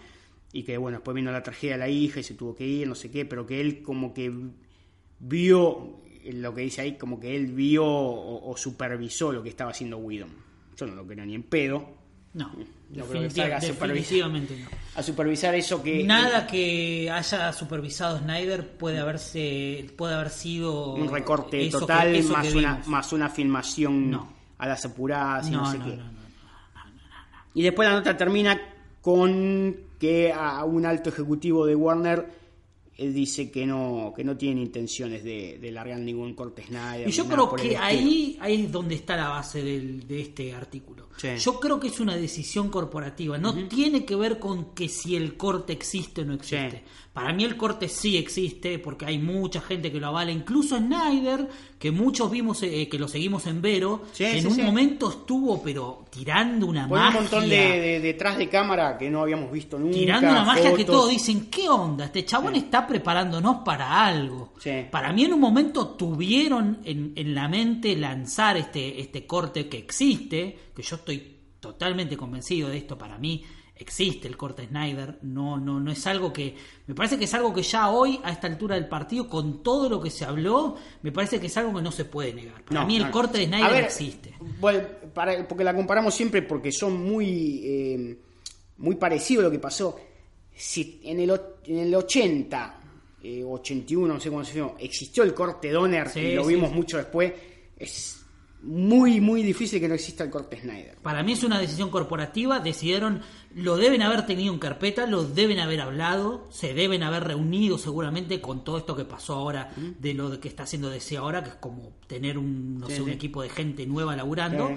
Y que bueno, después vino la tragedia de la hija y se tuvo que ir, no sé qué, pero que él como que vio, lo que dice ahí, como que él vio o, o supervisó lo que estaba haciendo Whedon. Yo no lo creo ni en pedo. No, No creo que definitiv- salga a supervisar. no. A supervisar eso que... Nada que haya supervisado Snyder puede haberse puede haber sido un recorte que- total eso más que una más una filmación No. a las apuradas y no, no, sé no, qué. no, no. Y después la nota termina con que a un alto ejecutivo de Warner él dice que no que no tiene intenciones de, de largar ningún corte Snyder. Y yo creo que ahí, ahí es donde está la base del- de este artículo. Sí. Yo creo que es una decisión corporativa. No tiene que ver con que si el corte existe o no existe. Sí. Para mí el corte sí existe porque hay mucha gente que lo avala. Incluso Snyder, que muchos vimos, eh, que lo seguimos en Vero, Sí, en sí, un sí. momento estuvo pero tirando una Pone un magia. montón de, de- detrás de cámara que no habíamos visto nunca. Tirando una magia que todos dicen, ¿qué onda? Este chabón está preparándonos para algo. Para mí en un momento tuvieron en, en la mente lanzar este, este corte que existe, que yo estoy totalmente convencido de esto, para mí existe el corte Snyder, no, no, no es algo que, me parece que es algo que ya hoy, a esta altura del partido, con todo lo que se habló, me parece que es algo que no se puede negar. Para No, mí el no. corte de Snyder ver, existe. Bueno, para- porque la comparamos siempre porque son muy, eh, muy parecidos a lo que pasó. Si en el, en el 80, eh, 81, no sé cómo se llama, existió el corte Donner Sí, y lo sí, vimos sí. mucho después, es muy, muy difícil que no exista el corte Snyder. Para mí es una decisión corporativa, decidieron, lo deben haber tenido en carpeta, lo deben haber hablado, se deben haber reunido seguramente con todo esto que pasó ahora, de lo de que está haciendo DC ahora, que es como tener un, no Sí, sé, un equipo de gente nueva laburando. Sí.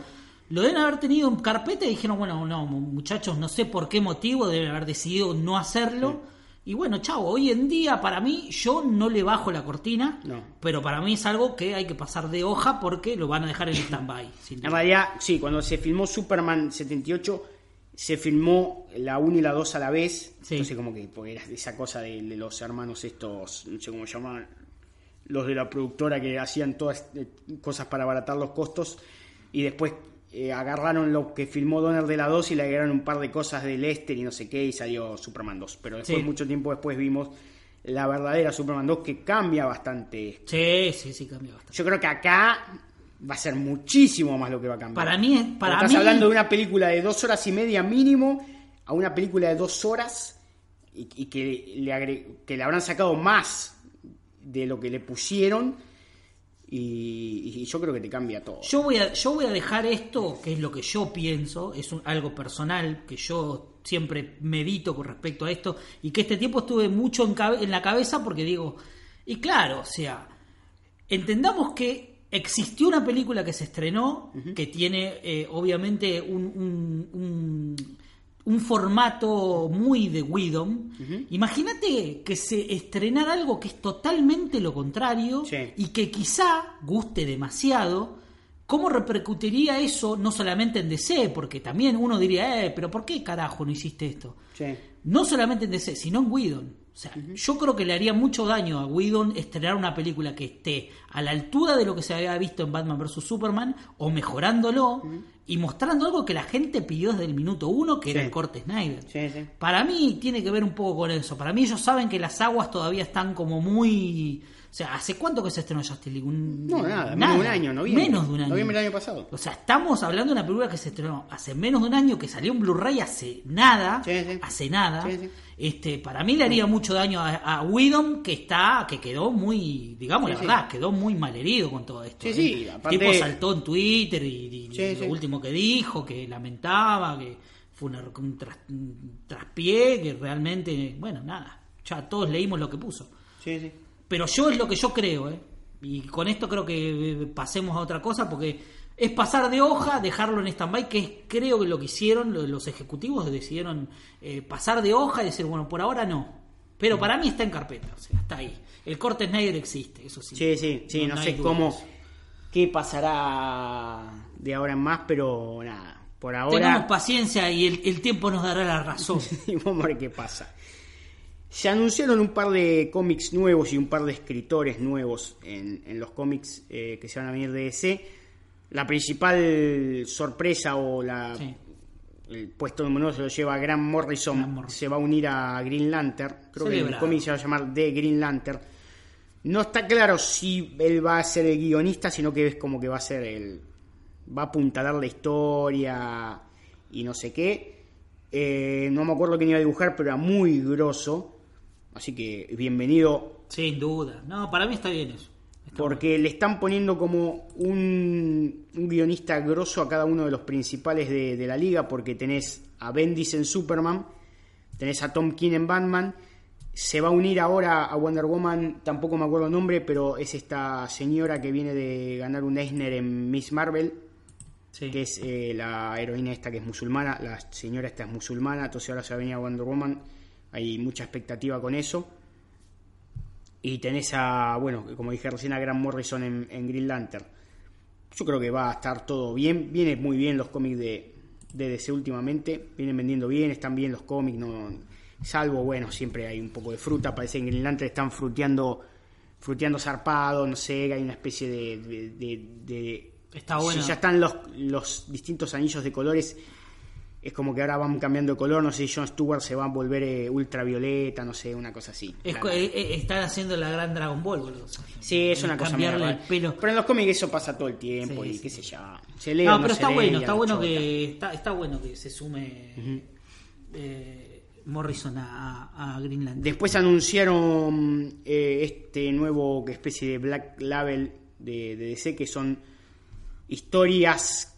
Lo deben haber tenido en carpeta y dijeron, bueno, no, muchachos, no sé por qué motivo deben haber decidido no hacerlo. Y bueno, chavo, hoy en día para mí yo no le bajo la cortina, No. pero para mí es algo que hay que pasar de hoja porque lo van a dejar en stand-by. En realidad, sí, cuando se filmó Superman 78, se filmó la 1 y la 2 a la vez. Sí. Entonces, como que, porque era esa cosa de, de los hermanos estos, no sé cómo llamaban, los de la productora que hacían todas eh, cosas para abaratar los costos. Y después eh, agarraron lo que filmó Donner de la 2 y le agregaron un par de cosas del Lester y no sé qué, y salió Superman 2. Pero después, Sí. mucho tiempo después, vimos la verdadera Superman 2 que cambia bastante. Sí, sí, sí, cambia bastante. Yo creo que acá va a ser muchísimo más lo que va a cambiar. Para mí, para Estás mí, hablando de una película de dos horas y media mínimo a una película de dos horas y, y que, le agre- que le habrán sacado más de lo que le pusieron y, y yo creo que te cambia todo. yo voy a, yo voy a dejar esto, que es lo que yo pienso, es un- algo personal que yo siempre medito con respecto a esto y que este tiempo estuve mucho en, cabe- en la cabeza porque digo, y claro, o sea, entendamos que existió una película que se estrenó que tiene eh, obviamente un, un- un- un formato muy de Widom. Imagínate que se estrenara algo que es totalmente lo contrario Sí. y que quizá guste demasiado. ¿Cómo repercutiría eso no solamente en DC? Porque también uno diría, eh, pero ¿por qué carajo no hiciste esto? Sí. No solamente en DC, sino en Whedon. O sea, yo creo que le haría mucho daño a Whedon estrenar una película que esté a la altura de lo que se había visto en Batman vs. Superman o mejorándolo y mostrando algo que la gente pidió desde el minuto uno, que era el corte Snyder. Sí, sí. Para mí tiene que ver un poco con eso. Para mí ellos saben que las aguas todavía están como muy... O sea, ¿hace cuánto que se estrenó Justice League? Un- No, nada, menos de un año, noviembre. Menos de un año. Noviembre del año pasado. O sea, estamos hablando de una película que se estrenó hace menos de un año, que salió en Blu-ray hace nada, Sí, sí. hace nada. Sí. Este, para mí le haría mucho daño a, a Whedon, que está, que quedó muy, digamos la verdad, quedó muy malherido con todo esto. Sí, ¿eh? sí, El tipo saltó en Twitter y, lo último que dijo, que lamentaba, que fue un, un tras- un traspié, que realmente, bueno, nada, ya todos leímos lo que puso. Sí, sí. Pero yo es lo que yo creo, ¿eh? Y con esto creo que eh, pasemos a otra cosa, porque es pasar de hoja, dejarlo en stand-by, que es, creo que lo que hicieron lo- los ejecutivos, decidieron eh, pasar de hoja y decir, bueno, por ahora no. Pero para mí está en carpeta, o sea, está ahí. El corte Snyder existe, eso sí. Sí, sí, sí, no, sé cómo, qué pasará de ahora en más, pero nada, por Tengamos ahora paciencia y el, el tiempo nos dará la razón. y vamos a ver qué pasa. Se anunciaron un par de cómics nuevos y un par de escritores nuevos en, en los cómics eh, que se van a venir de DC. La principal sorpresa o la, Sí. el puesto número uno se lo lleva Grant Morrison. Grant Morrison. Se va a unir a Green Lantern. Creo que el cómic se va a llamar The Green Lantern. No está claro si él va a ser el guionista, sino que es como que va a ser el. Va a apuntalar la historia y no sé qué. Eh, no me acuerdo quién iba a dibujar, pero era muy grosso. Así que bienvenido Sin duda. No, para mí está bien eso. Está porque le están poniendo como un, un guionista grosso a cada uno de los principales de, de la liga, porque tenés a Bendis en Superman, tenés a Tom King en Batman, se va a unir ahora a Wonder Woman, tampoco me acuerdo el nombre, pero es esta señora que viene de ganar un Eisner en Miss Marvel, Sí. que es eh, la heroína esta que es musulmana, la señora esta es musulmana, entonces ahora se va a venir a Wonder Woman, hay mucha expectativa con eso. Y tenés a, bueno, como dije recién, a Grant Morrison en, en Green Lantern. Yo creo que va a estar todo bien, viene muy bien los cómics de, de DC últimamente, vienen vendiendo bien, están bien los cómics, no salvo, bueno, siempre hay un poco de fruta, parece que en Green Lantern están fruteando, fruteando zarpado, no sé, hay una especie de- de- de- de Está bueno. si ya están los, los distintos anillos de colores, es como que ahora van cambiando de color. No sé si John Stewart se va a volver eh, ultravioleta, no sé, una cosa así. Es eh, eh, están haciendo la gran Dragon Ball, boludo. sí, es una cosa Cambiarle medio el pelo. Pero en los cómics eso pasa todo el tiempo Sí, y sí, qué sé yo. Se lee No, pero está lee, bueno, está bueno chota. que está, está bueno que se sume eh, Morrison a, Greenland. Después anunciaron eh, este nuevo especie de Black Label de, de DC que son historias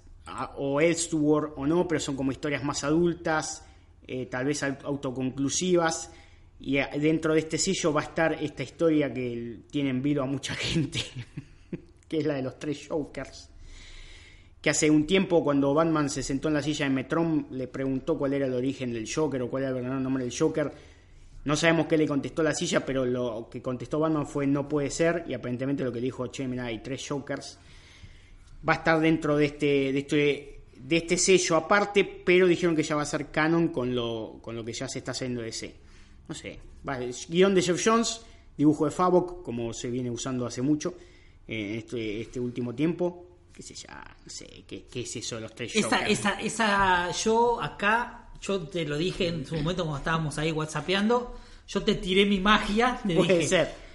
o Elseworld o no, pero son como historias más adultas, eh, tal vez au- autoconclusivas. Y ah, dentro de este sello va a estar esta historia que tiene en vilo a mucha gente, que es la de los tres Jokers. Que hace un tiempo, cuando Batman se sentó en la silla de Metron, le preguntó cuál era el origen del Joker o cuál era el verdadero nombre del Joker. No sabemos qué le contestó la silla, pero lo que contestó Batman fue no puede ser. Y aparentemente lo que dijo, che, mira, hay tres Jokers. Va a estar dentro de este, de este, de este sello aparte, pero dijeron que ya va a ser canon con lo, con lo que ya se está haciendo DC. No sé, va, guion de Jeff Jones, dibujo de Favok, como se viene usando hace mucho eh, en este, este último tiempo. Qué sé ya, no sé, qué, qué es eso de los tres Esa, esa, esa, yo acá, yo te lo dije en su momento cuando estábamos ahí whatsappeando, yo te tiré mi magia, te Puede dije, ser.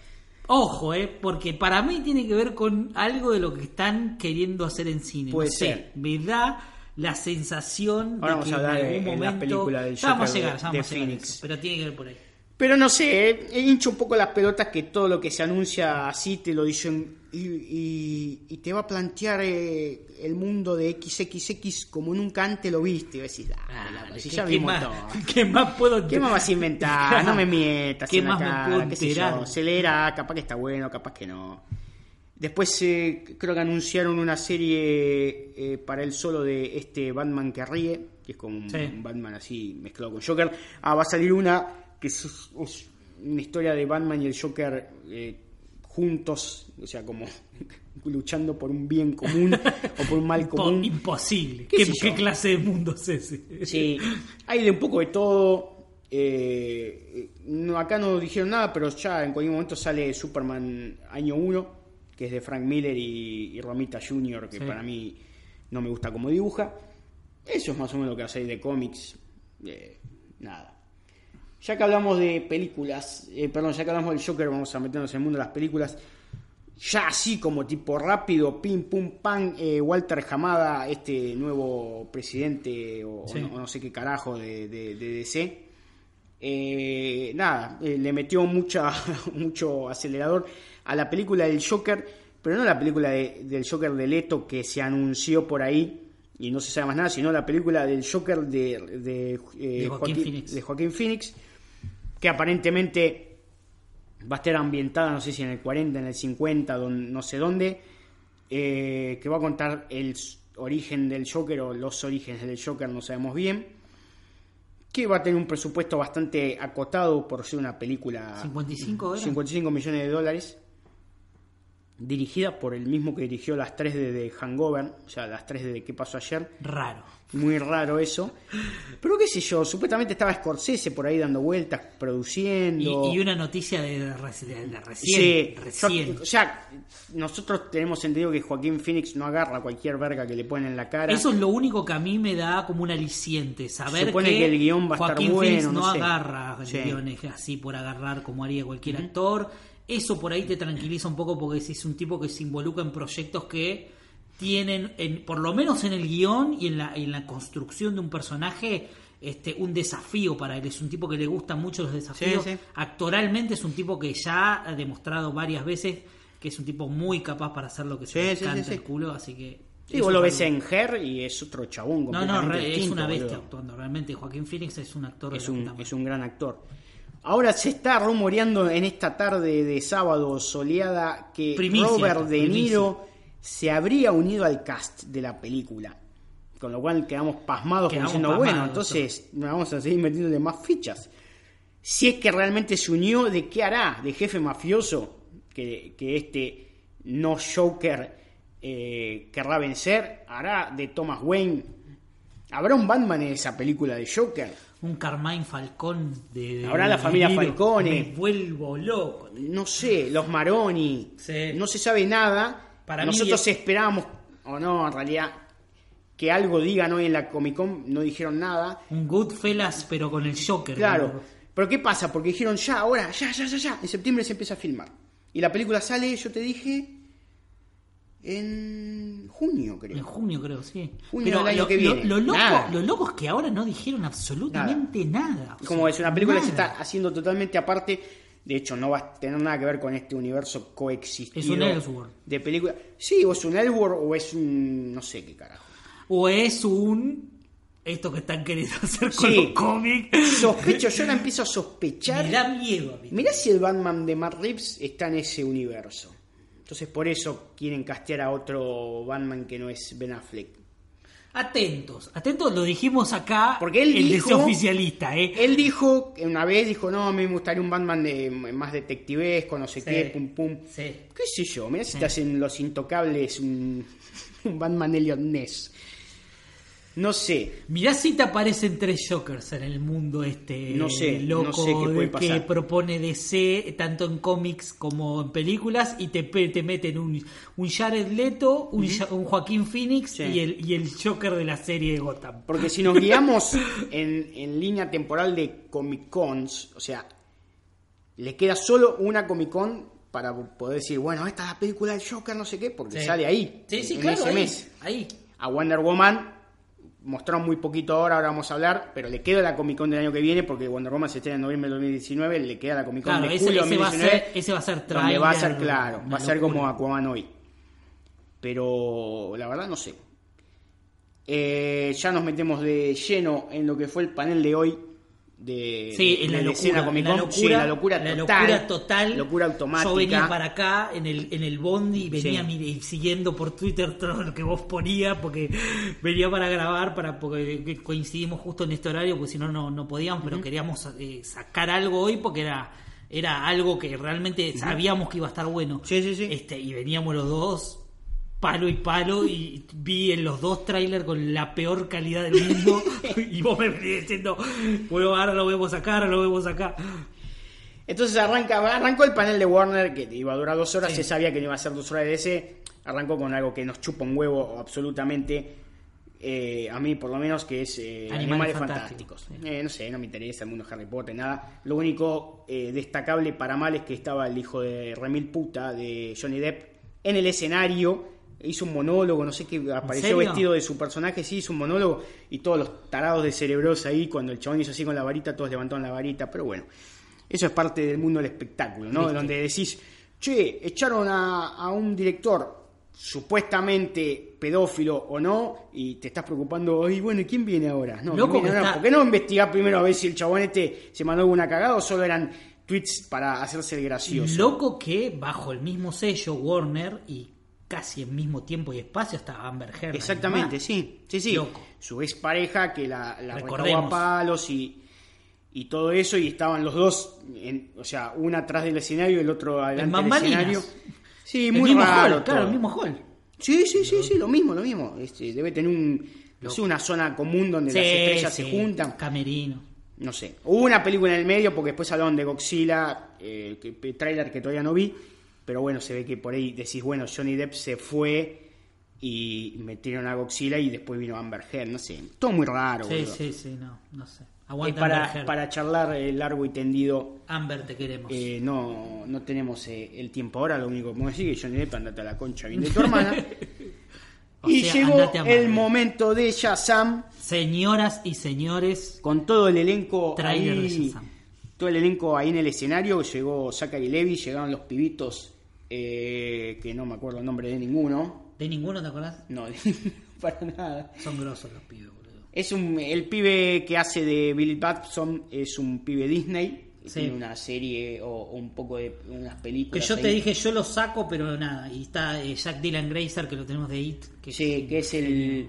Ojo, eh, porque para mí tiene que ver con algo de lo que están queriendo hacer en cine. Puede no sé, ser. me da la sensación Ahora de vamos que a hablar en en algún la momento película del Ya vamos a llegar, de- vamos de a llegar eso, pero tiene que ver por ahí. Pero no sé, eh, he hincho un poco las pelotas que todo lo que se anuncia así te lo dicen y, y- y te va a plantear eh, el mundo de XXX como nunca antes lo viste. Y decís, loco, si ¿qué- ya qué vimos más, todo. ¿Qué más puedo ¿Qué más vas a inventar? No me mientas ¿Qué en la más me cara, puedo qué sé yo. enterar? Se leerá, capaz que está bueno, capaz que no. Después eh, creo que anunciaron una serie eh, para él solo de este Batman que ríe, que es como un, Sí. un Batman así mezclado con Joker. Ah, va a salir una que es, es una historia de Batman y el Joker eh, juntos, o sea, como luchando por un bien común o por un mal común. imposible. ¿Qué clase de mundo es ese? Sí, hay de un poco de todo. Eh, no, acá no dijeron nada, pero ya en cualquier momento sale Superman año 1, que es de Frank Miller y, y Romita Jr., que Sí. para mí no me gusta como dibuja. Eso es más o menos lo que hacéis de cómics. Eh, nada. Ya que hablamos de películas, eh, perdón, ya que hablamos del Joker, vamos a meternos en el mundo de las películas. Ya así como tipo rápido, pim pum pam, eh, Walter Hamada, este nuevo presidente o, Sí. o no, o no sé qué carajo de, de- de DC, eh, nada, eh, le metió mucha, mucho acelerador a la película del Joker, pero no la película de- del Joker de Leto que se anunció por ahí y no se sabe más nada, sino la película del Joker de, de, eh, De Joaquín Phoenix. de Joaquín Phoenix, que aparentemente va a estar ambientada, no sé si en el 40, en el 50, don- no sé dónde, eh, que va a contar el origen del Joker o los orígenes del Joker, no sabemos bien, que va a tener un presupuesto bastante acotado por ser una película 55 era. 55 millones de dólares, dirigida por el mismo que dirigió las tres de, de Hangover, o sea, las tres de ¿Qué pasó ayer? Raro. Muy raro eso. Pero qué sé yo, supuestamente estaba Scorsese por ahí dando vueltas, produciendo. y una noticia de, de- de recién. Sí, recién. yo- o sea, nosotros tenemos entendido que Joaquín Phoenix no agarra cualquier verga que le ponen en la cara. Eso es lo único que a mí me da como un aliciente, saber Supone que, que el guion va a estar bueno, Phoenix no, no sé. agarra Sí. guiones así por agarrar como haría cualquier actor. Eso por ahí te tranquiliza un poco porque es un tipo que se involucra en proyectos que tienen, en, por lo menos en el guion y en la, en la construcción de un personaje, este, un desafío para él. Es un tipo que le gustan mucho los desafíos. Sí, sí. Actoralmente es un tipo que ya ha demostrado varias veces que es un tipo muy capaz para hacer lo que se Sí, le canta sí, sí. el culo, así que... Sí, vos lo ves en Her y es otro chabón no, no, es una bestia boludo. actuando. Realmente Joaquín Phoenix es un actor Es un, es un gran actor. Ahora se está rumoreando en esta tarde de sábado soleada que Primicia, Robert De primicia. Niro se habría unido al cast de la película. Con lo cual quedamos pasmados como diciendo, pasmados, bueno, entonces vamos a seguir metiéndole más fichas. Si es que realmente se unió, ¿de qué hará? ¿De jefe mafioso? Que, que este no Joker eh, querrá vencer. ¿Hará de Thomas Wayne? ¿Habrá un Batman en esa película de Joker? Un Carmine Falcón de. de- Habrá la familia. Falcone. Me vuelvo loco. no sé, los Maroni, Sí. no se sabe nada. Para Nosotros esperábamos, o no, en realidad, que algo digan hoy en la Comic Con, no dijeron nada. Un Goodfellas, pero con el Joker. Claro, pero ¿qué pasa? Porque dijeron ya, ahora, ya, ya, ya, ya. En septiembre se empieza a filmar. Y la película sale, yo te dije, en junio, creo. En junio, creo, sí. Junio pero del año lo, que lo- viene. Lo, loco, Nada. lo loco es que ahora no dijeron absolutamente nada. o Como sea, es una película que se nada. está haciendo totalmente aparte. De hecho, no va a tener nada que ver con este universo coexistido. Es un Elseworld. De película. Sí, o es un Elseworld o es un. No sé qué carajo. O es un. Esto que están queriendo hacer con Sí. los cómics. Sospecho, yo ahora empiezo a sospechar. Me da miedo a mí. Mirá si el Batman de Matt Reeves está en ese universo. Entonces por eso quieren castear a otro Batman que no es Ben Affleck. Atentos, atentos, lo dijimos acá. Porque él el dijo- deseo oficialista, ¿eh? Él dijo, una vez dijo, no, a mí me gustaría un Batman de, más detectivesco, no sé Sí. qué, pum pum. Sí. ¿Qué sé yo? Mirá si te hacen los intocables un, un Batman Elliot Ness. No sé. Mirá si te aparecen tres Jokers en el mundo este No sé, loco no sé qué puede de que pasar. propone DC tanto en cómics como en películas y te, te meten un, un Jared Leto, un, un Joaquín Phoenix Sí. y, el, y el Joker de la serie de Gotham. Porque si nos guiamos en, en línea temporal de Comic Cons, o sea, le queda solo una Comic Con para poder decir, bueno, esta es la película del Joker, no sé qué, porque Sí. sale ahí, Sí, sí, en claro, ese ahí, mes. ahí. A Wonder Woman mostraron muy poquito ahora, ahora vamos a hablar, pero le queda la Comic Con del año que viene, porque Wonder Woman se estrena en noviembre del 2019, le queda la Comic Con Claro, de ese, julio ese va a 2019, ser, ese va a ser donde va a ser claro, va a ser como Aquaman hoy. Pero la verdad no sé. Eh, ya nos metemos de lleno en lo que fue el panel de hoy de, Sí, de- en la de locura, escena Comic la locura, Sí, la locura la total. locura total. Locura automática. Yo venía para acá en el, en el bondi y venía Sí. siguiendo por Twitter todo lo que vos ponías porque venía para grabar, para porque coincidimos justo en este horario, porque si no, no no podíamos, pero queríamos eh, sacar algo hoy porque era era algo que realmente sabíamos que iba a estar bueno. Sí, sí, sí. Este, y veníamos los dos palo y palo y vi en los dos trailers con la peor calidad del mundo y vos me venís diciendo, bueno, ahora lo vemos acá, ahora lo vemos acá. Entonces arranca, arrancó el panel de Warner, que iba a durar dos horas, Sí. se sabía que no iba a ser dos horas de DC, arrancó con algo que nos chupa un huevo absolutamente, eh, a mí por lo menos, que es eh, Animales Animales, Fantásticos, Fantásticos. sí. Eh, no sé, no me interesa el mundo Harry Potter, nada. Lo único destacable para mal es que estaba el hijo de Remil Puta, de Johnny Depp, en el escenario, hizo un monólogo, no sé qué, apareció vestido de su personaje, sí, hizo un monólogo, y todos los tarados de cerebros ahí, cuando el chabón hizo así con la varita, todos levantaron la varita, pero bueno. Eso es parte del mundo del espectáculo, ¿no? Viste. Donde decís, che, echaron a, a un director supuestamente pedófilo o no, y te estás preocupando, y bueno, ¿y quién viene ahora? No, Loco ¿quién viene que ahora? está- ¿por qué no investigar primero a ver si el chabón este se mandó alguna cagada o solo eran tweets para hacerse el gracioso? Loco que bajo el mismo sello Warner y casi en mismo tiempo y espacio está Amber Heard. Exactamente, sí, sí, sí. Loco. Su ex pareja que la, la Recordemos. a palos y, y todo eso, y estaban los dos, en- o sea, una atrás del escenario y el otro adelante del escenario. Sí, El muy mismo raro. hall, claro, el mismo hall. Sí, sí, sí, sí, lo mismo, lo mismo. Este, debe tener un, no sé, una zona común donde las estrellas sí, se juntan. Camerino. No sé. Hubo una película en el medio porque después hablaron de Godzilla, eh, que- trailer que todavía no vi. Pero bueno, se ve que por ahí decís, bueno, Johnny Depp se fue y metieron a Godzilla y después vino Amber Heard, no sé. Todo muy raro, Sí, boludo. sí, sí, no, no sé. Aguanta para, para charlar eh, largo y tendido. Amber, te queremos. eh, no, no tenemos eh, el tiempo ahora, lo único que podemos decir es que Johnny Depp andate a la concha bien de tu hermana. O y sea, llegó el momento de Shazam Señoras y señores, con todo el elenco Tráiler de ahí, Shazam. todo el elenco ahí en el escenario llegó Zachary Levy llegaron los pibitos eh, que no me acuerdo el nombre de ninguno ¿de ninguno te acordás? no para nada Son grosos los pibes, boludo. es un el pibe que hace de Billy Batson es un pibe Disney Sí. tiene una serie o, o un poco de unas Que películas yo te dije, yo lo saco, pero nada. Y está eh, Jack Dylan Grazer, que lo tenemos de It. Que Sí, que es el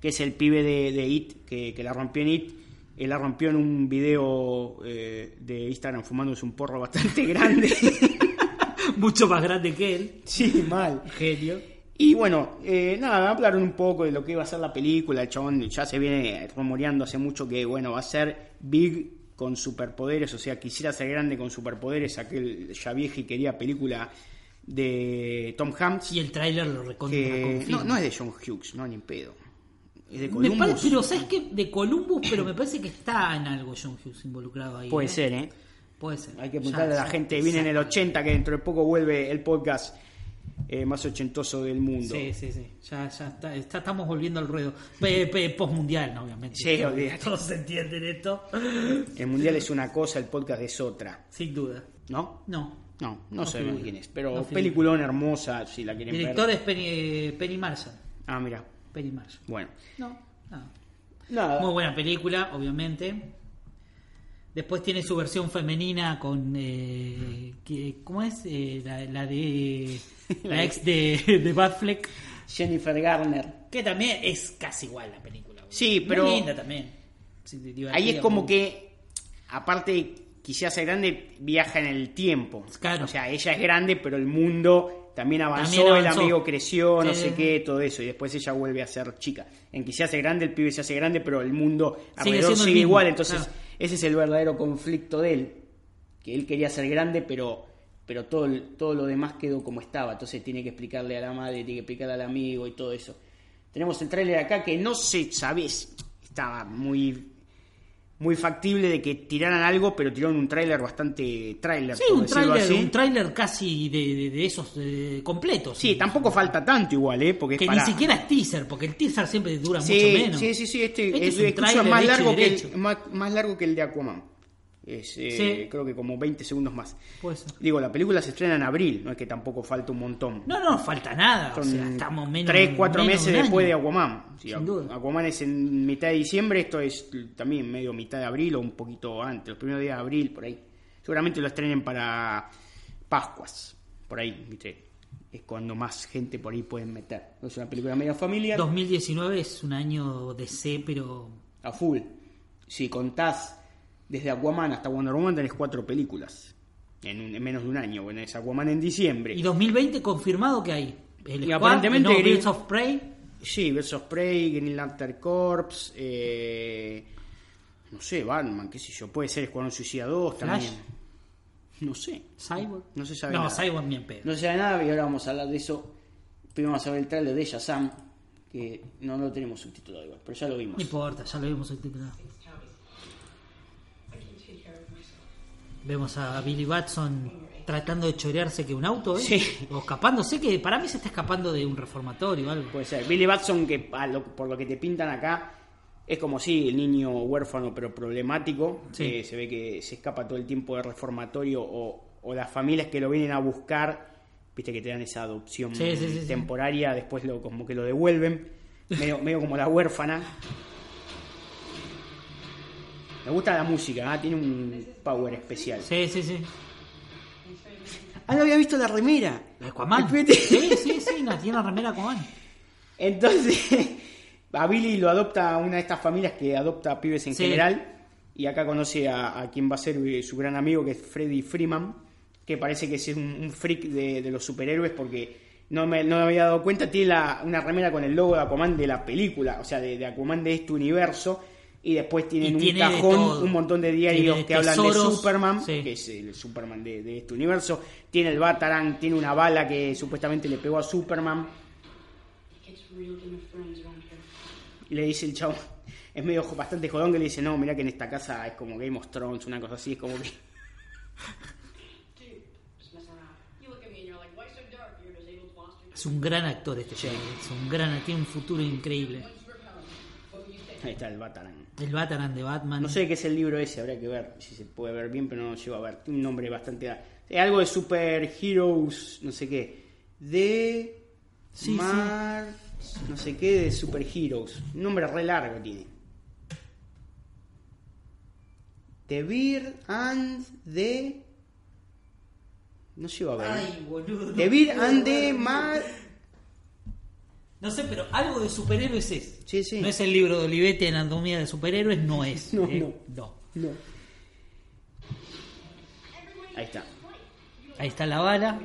que es el pibe de, de It, que, que la rompió en It. Él la rompió en un video eh, de Instagram fumándose un porro bastante grande. Mucho más grande que él. sí, mal. Genio. Y bueno, eh, nada, hablaron un poco de lo que iba a ser la película. El chabón ya se viene rumoreando hace mucho que, bueno, va a ser Big con superpoderes. O sea, quisiera ser grande con superpoderes. Aquel ya vieja y quería película de Tom Hanks. Y el tráiler lo recontra Que no, no es de John Hughes, no, ni en pedo. Es de Me Columbus. parece, pero ¿sabes qué? De Columbus, pero me parece que está en algo John Hughes involucrado ahí. Puede ¿eh? ser, ¿eh? Puede ser. Hay que preguntarle a la gente. Viene en el ya- 80, que dentro de poco vuelve el podcast eh, más ochentoso del mundo. Sí, sí, sí. Ya, ya está, está- estamos volviendo al ruedo. Postmundial, ¿no? obviamente. Sí, Todos- olvídate. Todos entienden esto. El mundial es una cosa, el podcast es otra. Sin duda. ¿No? No. No, no, No sabemos figura. quién es. Pero No peliculón hermosa, si la quieren Director ver. es Penny, eh, Penny Marshall. Ah, mira. Penny Marshall. Bueno. No, nada. Nada. Muy buena película, obviamente. Después tiene su versión femenina con. eh, que- ¿Cómo es? Eh, la, la de. La ex de, de Batfleck. Jennifer Garner. Que también es casi igual la película. boludo. Sí, Muy pero- linda también. Sí, Ahí es como muy- que, aparte, quisiera ser grande, viaja en el tiempo. Claro. O sea, ella es grande, pero el mundo también avanzó, También avanzó. el amigo creció, no sé qué, todo eso. Y después ella vuelve a ser chica. En quisiera ser grande, el pibe se hace grande, pero el mundo alrededor sigue mismo, igual. Entonces, claro. Ese es el verdadero conflicto de él. Que él quería ser grande, pero pero todo, todo lo demás quedó como estaba. Entonces tiene que explicarle a la madre, tiene que explicarle al amigo y todo eso. Tenemos el tráiler acá que no se sabe, estaba muy muy factible de que tiraran algo, pero tiraron un tráiler bastante tráiler, Sí, un tráiler, así. un tráiler casi de, de- de esos eh, completos. Sí, tampoco falta tanto igual, ¿eh? Porque Que para- ni siquiera es teaser, porque el teaser siempre dura Sí, mucho menos. sí, sí, sí, este, Este es, un más largo, que el, más, más largo que el de Aquaman. Es, eh, Sí. Creo que como 20 segundos más. Digo, la película se estrena en abril, no es que tampoco falta un montón. No, no, falta nada. Son o sea, estamos menos. 3, 4 menos meses después de. Aquaman. Si Sin duda. Aquaman es en mitad de diciembre, esto es también medio mitad de abril o un poquito antes, los primeros días de abril, por ahí. Seguramente lo estrenen para Pascuas, por ahí, ¿viste? Es cuando más gente por ahí pueden meter. Es una película media familiar. 2019 es un año de C, pero. A full. Si contás desde Aquaman hasta Wonder Woman, tenés cuatro películas. En, un- en menos de un año. Bueno, es Aquaman en diciembre. Y 2020 confirmado que hay. El Y Squad, aparentemente Green- Birds of Prey. Sí, Birds of Prey, Green Lantern Corps, eh, no sé, Batman, qué sé yo, puede ser Escuadrón Suicida 2 Flash. también. No sé, Cyborg. no se sabe No, nada. Cyborg bien pedo. No se sabe nada y ahora vamos a hablar de eso. Primero vamos a ver el trailer de Shazam, que no lo tenemos subtitulado igual, pero ya lo vimos. No importa, ya lo vimos subtitulado. Vemos a Billy Batson tratando de chorearse que un auto, ¿eh? Sí. O escapándose, que para mí se está escapando de un reformatorio o algo. Puede ser. Billy Batson, que lo- por lo que te pintan acá, es como si el niño huérfano pero problemático. Sí. Eh, se ve que se escapa todo el tiempo del reformatorio o, o las familias que lo vienen a buscar, viste que te dan esa adopción Sí, sí, sí, sí. temporaria, después lo, como que lo devuelven, medio, medio como la huérfana. Me gusta la música, ¿ah? tiene un power especial. Sí, sí, sí. Ah, no había visto la remera. Aquaman. Espérate. Sí, sí, sí, no, tiene la remera Aquaman. Entonces, a Billy lo adopta una de estas familias que adopta pibes en Sí. general. Y acá conoce a, a quien va a ser eh, su gran amigo, que es Freddy Freeman, que parece que es un, un freak de, de los superhéroes porque no me, no me había dado cuenta. Tiene la- una remera con el logo de Aquaman de la película, o sea, de, de Aquaman de este universo. Y después tienen Y un tiene cajón, un montón de diarios Tiene que hablan de Superman, sí. que es el Superman de, de este universo. Tiene el Batarang, tiene una bala que supuestamente le pegó a Superman. Y le dice el chavo, es medio bastante jodón que le dice, no, mira que en esta casa es como Game of Thrones, una cosa así, es como que... Es un gran actor este chico, Es un gran, tiene un futuro increíble. Ahí está el Batarang. El Batman de Batman. No sé qué es el libro ese, habrá que ver si se puede ver bien, pero no lo llego a ver. Tiene un nombre bastante... Es algo de Super Heroes, no sé qué. De... Sí, Mar... No sé qué, de Super Heroes. Un nombre re largo tiene. The Beer and the... No llego a ver. Ay, boludo. The Beer and the Mar... No sé, pero algo de superhéroes es. Sí, sí. No es el libro de Olivetti, Anatomía de Superhéroes, no es. No, ¿eh? no. no. No. Ahí está. Ahí está la bala.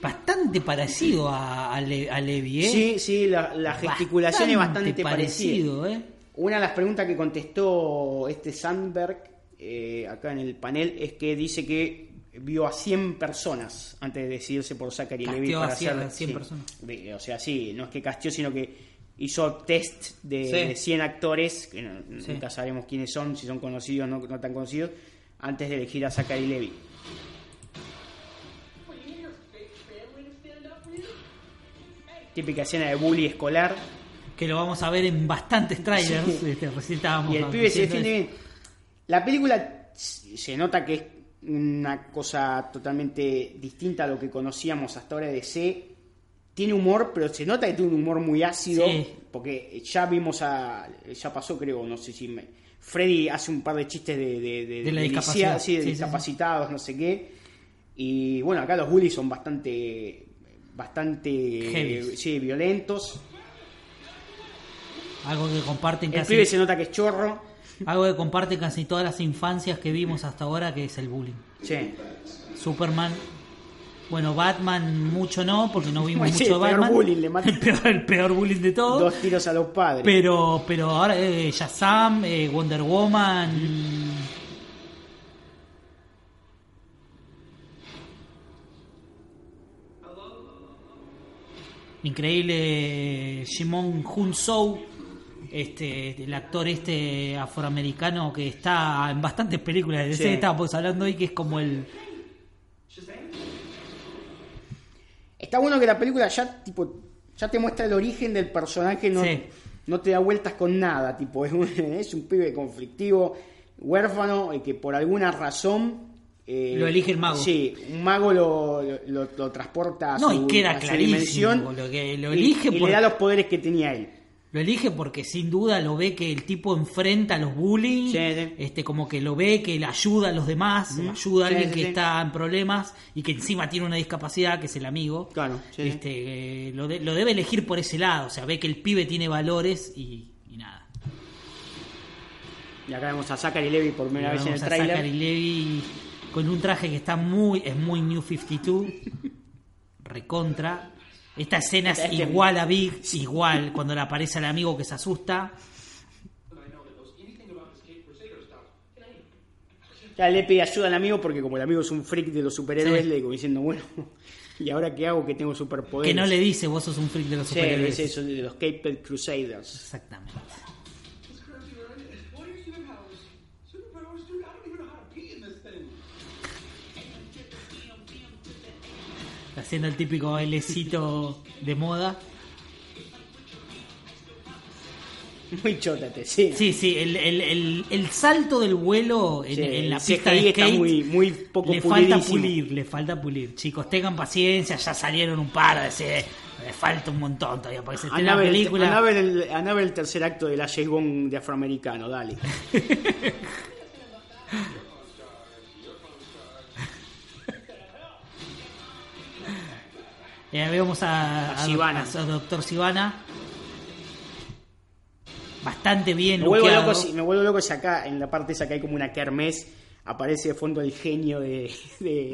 Bastante parecido a, a, Le- a Levi, ¿eh? Sí, sí, la, la gesticulación es bastante parecida. parecido, ¿eh? Una de las preguntas que contestó este Sandberg eh, acá en el panel es que dice que vio a 100 personas antes de decidirse por Zachary Casteó Levi a para 100 hacer 100 sí. personas. O sea, sí, no es que casteó, sino que hizo test de, Sí. de 100 actores, que no- Sí. nunca sabremos quiénes son, si son conocidos o no, no tan conocidos, antes de elegir a Zachary Levi. Típica escena de bully escolar. Que lo vamos a ver en bastantes trailers. Este, Y el pibe se defiende bien. La película se nota que es una cosa totalmente distinta a lo que conocíamos hasta ahora de DC. Tiene humor, pero se nota que tiene un humor muy ácido. Sí. Porque ya vimos a. Ya pasó, creo, no sé si. me- Freddy hace un par de chistes de, de, de- De la discapacidad. sí, de Sí, discapacitados, no sé qué. Y bueno, acá los bullies son bastante. Bastante. Sí, violentos. Algo que comparten El casi. pibe se nota que es chorro. Algo que comparten casi todas las infancias que vimos hasta ahora, que es el bullying. Sí. Superman. Bueno, Batman mucho no, porque no vimos Sí, mucho el de peor Batman. bullying le mata. el, peor, el peor bullying de todos. Dos tiros a los padres. Pero, pero ahora eh, Shazam, eh, Wonder Woman. Increíble Shimon Hun Soo, este, el actor este afroamericano que está en bastantes películas de DC, Sí. estábamos hablando hoy que es como el Está bueno que la película ya tipo ya te muestra el origen del personaje, no, Sí. no te da vueltas con nada, tipo es un, es un pibe conflictivo, huérfano, y que por alguna razón eh, Lo elige el mago. Sí, un mago lo, lo, lo transporta a No, su, y queda a su clarísimo, dimensión lo que lo y- elige y, por- le da los poderes que tenía él. Lo elige porque sin duda lo ve que el tipo enfrenta a los bullying, Sí, sí. este como que lo ve que le ayuda a los demás, ayuda a alguien sí, que está en problemas y que encima tiene una discapacidad, que es el amigo. Claro, este eh, lo, de- lo debe elegir por ese lado, o sea, ve que el pibe tiene valores y, y nada. Y acá vemos a Zachary Levi por primera vez en el tráiler. Zachary Levi con un traje que está muy es muy New 52. recontra. Esta escena es Este- igual a Big, igual, cuando le aparece al amigo que se asusta. Ya le pide ayuda al amigo porque como el amigo es un freak de los superhéroes, Sí. le digo diciendo, bueno, ¿y ahora qué hago que tengo superpoderes? Que no le dice, vos sos un freak de los Sí, superhéroes. es eso, de los Caped Crusaders. Exactamente. Haciendo el típico bailecito de moda. Muy chótate, sí. Sí, sí, el, el, el, el salto del vuelo en, Sí, en la pista de está skate muy- muy poco le falta pulir, le falta pulir. Chicos, tengan paciencia, ya salieron un par de ese- le falta un montón todavía para que se la película. andá a ver el, tercer acto de la Bond de afroamericano, dale. Eh, vemos a, A a- Doctor Sivana. Bastante bien Me vuelvo, loco, si- me vuelvo loco si acá, en la parte esa que hay como una kermés, aparece de fondo el genio de, de,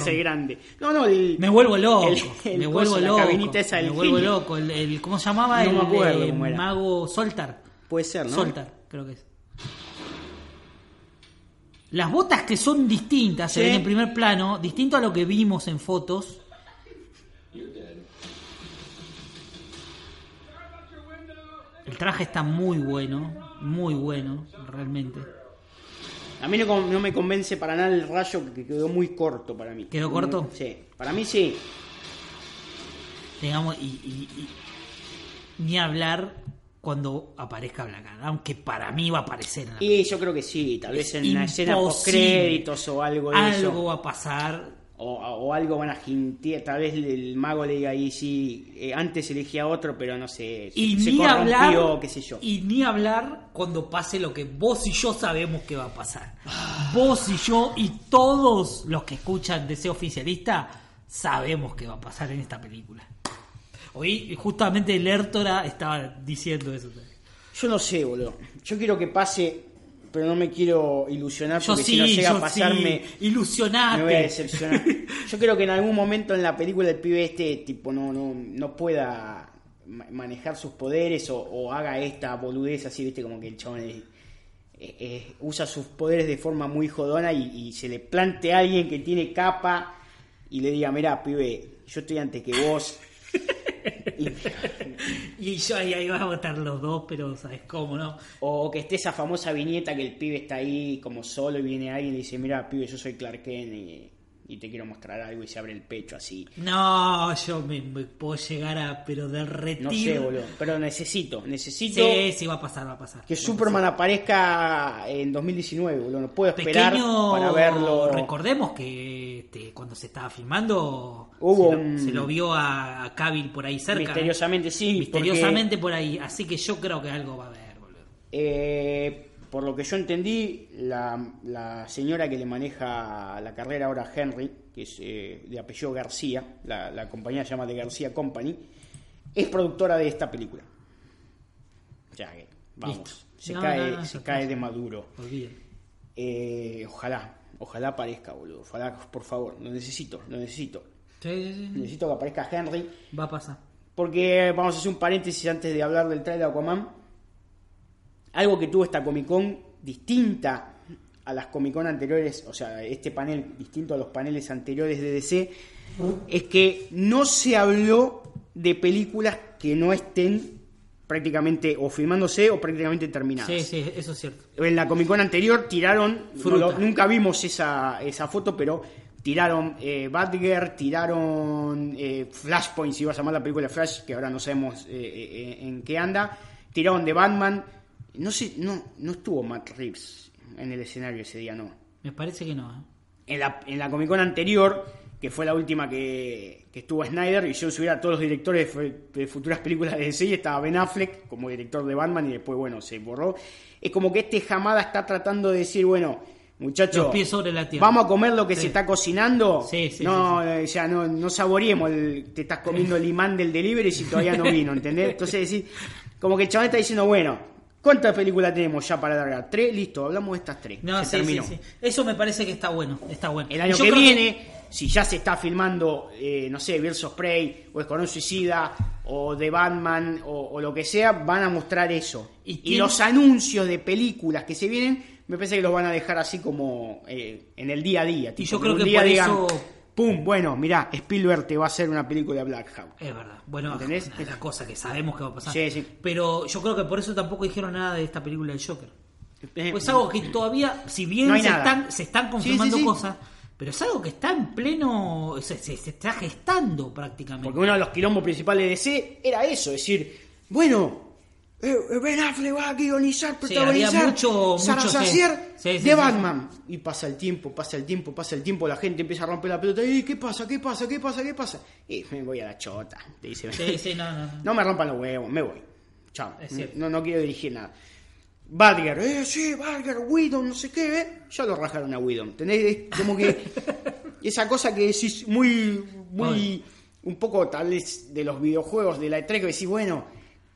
Strong. grande. No, no, el, Me vuelvo loco, el- el me vuelvo la loco. cabinita esa del me vuelvo genio. loco. El, el- ¿Cómo se llamaba? No el me acuerdo cómo era. mago Soltar. Puede ser, ¿no? Soltar, creo que es. Las botas que son distintas, se Sí. ven en primer plano, distinto a lo que vimos en fotos. El traje está muy bueno, muy bueno, realmente. A mí no, me convence para nada el rayo que quedó muy corto para mí. ¿Quedó corto? Sí, para mí sí. Digamos, y, y- y- ni hablar cuando aparezca Black Adam, aunque para mí va a aparecer en la Y yo creo que sí, tal vez en una escena post créditos o algo de Algo eso. va a pasar. O, o algo van a jintear, tal vez el mago le diga ahí sí, eh, antes elegía otro, pero no sé, Y se ni corrompió, hablar, qué sé yo. y ni hablar cuando pase lo que vos y yo sabemos que va a pasar. Vos y yo y todos los que escuchan Deseo Oficialista sabemos que va a pasar en esta película. Hoy justamente Lertora estaba diciendo eso. Yo no sé, boludo. Yo quiero que pase, pero no me quiero ilusionar porque sí, si no llega a pasarme, sí. Ilusionate. me voy a decepcionar. Yo creo que en algún momento en la película el pibe este tipo no, no, no pueda ma- manejar sus poderes o, o haga esta boludez así, viste, como que el chabón es- usa sus poderes de forma muy jodona y, y se le plante a alguien que tiene capa y le diga, mira, pibe, yo estoy antes que vos. Y- yo ahí, ahí a votar los dos, pero ¿sabes cómo no? O que esté esa famosa viñeta que el pibe está ahí como solo y viene alguien y dice, mira, pibe, yo soy Clark y, y te quiero mostrar algo y se abre el pecho así. No, yo me, me puedo llegar a, pero derretir. No sé, boludo. Pero necesito, necesito Sí, sí, va a pasar, va a pasar. que a Superman aparezca en 2019, boludo. No puedo esperar Pequeño, para verlo. recordemos que este, cuando se estaba filmando Hubo se, lo, un- se lo vio a, a Cavill por ahí cerca. ¿eh? Misteriosamente sí. Misteriosamente por ahí. Así que yo creo que algo va a haber, boludo. Eh, por lo que yo entendí, la, la señora que le maneja la carrera ahora a Henry, que es eh, de apellido García, la, la compañía se llama The García Company, es productora de esta película. O sea que, vamos, Listo. se, No, cae, no, no, se cae de maduro. Eh, ojalá, ojalá aparezca, boludo. Ojalá, por favor, lo necesito, lo necesito. Sí, sí, sí. Necesito que aparezca Henry. Va a pasar. Porque vamos a hacer un paréntesis antes de hablar del trailer de Aquaman. Algo que tuvo esta Comic Con distinta a las Comic Con anteriores, o sea, este panel distinto a los paneles anteriores de DC, es que no se habló de películas que no estén prácticamente o filmándose o prácticamente terminadas. Sí, sí, eso es cierto. En la Comic Con anterior tiraron, no Fruta. lo- nunca vimos esa, esa foto, pero tiraron eh, Batgirl, tiraron eh, Flashpoint, si iba a llamar la película Flash, que ahora no sabemos eh, eh, en qué anda, tiraron de Batman, no sé, no, no estuvo Matt Reeves en el escenario ese día, no. Me parece que no. ¿eh? En la, en la Comic Con anterior, que fue la última que, que estuvo Snyder, y yo subía a todos los directores de, fu- de futuras películas de DC, y estaba Ben Affleck como director de Batman, y después, bueno, se borró. Es como que este Hamada está tratando de decir, bueno, muchachos, vamos a comer lo que Sí. se está cocinando. Sí, sí, no, eh, ya no, no saboreemos, el- te estás comiendo el imán del delivery si todavía no vino, ¿entendés? Entonces, decir, como que el chaval está diciendo, bueno, ¿cuántas películas tenemos ya para largar? Tres, listo, hablamos de estas tres. No, se sí, terminó. sí, sí. Eso me parece que está bueno. Está bueno. El año Yo que viene si ya se está filmando, eh, no sé, Birds of Prey, o Escuadrón Suicida, o The Batman, o, o lo que sea, van a mostrar eso. Y Y, los anuncios de películas que se vienen, me parece que los van a dejar así como eh, en el día a día. tipo, yo creo que día por digan, eso- Pum, bueno, mirá, Spielberg te va a hacer una película de Black Hawk. Es verdad. Bueno, ¿Entendés? es la cosa que sabemos que va a pasar. Sí, sí. Pero yo creo que por eso tampoco dijeron nada de esta película del Joker. Eh, Pues es algo que todavía, si bien No se, están, se están confirmando Sí, sí, sí. cosas, pero es algo que está en pleno. Se, se- se está gestando prácticamente. Porque uno de los quilombos principales de DC era eso, es decir, bueno, eh, Ben Affleck va a guionizar, Sí, protagonizar había mucho- mucho, sí. Sí, sí, de sí. Batman. Y pasa el tiempo, pasa el tiempo, pasa el tiempo, la gente empieza a romper la pelota. ¿Y qué pasa? ¿Qué pasa? ¿Qué pasa? ¿Qué pasa? Y me voy a la chota, te dice. Sí, sí, no, no. no. Me rompan los huevos, me voy. Chao. No, no quiero dirigir nada. Badger, eh, sí, Badger, Whedon, no sé qué, eh. Ya lo rajaron a Whedon. ¿Entendés? Como que esa cosa que decís muy, muy, un poco tal vez de los videojuegos de la E3 que decís, bueno,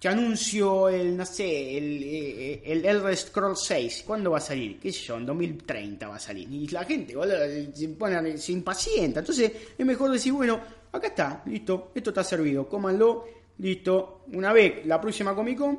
te anuncio el, no sé, el, eh, el Elder Scrolls 6. ¿Cuándo va a salir? ¿Qué sé yo? En 2030 va a salir. Y la gente, boludo, se, pone, se impacienta. Entonces es mejor decir, bueno, acá está, listo, esto está servido, cómanlo, listo. Una vez, la próxima Comic Con,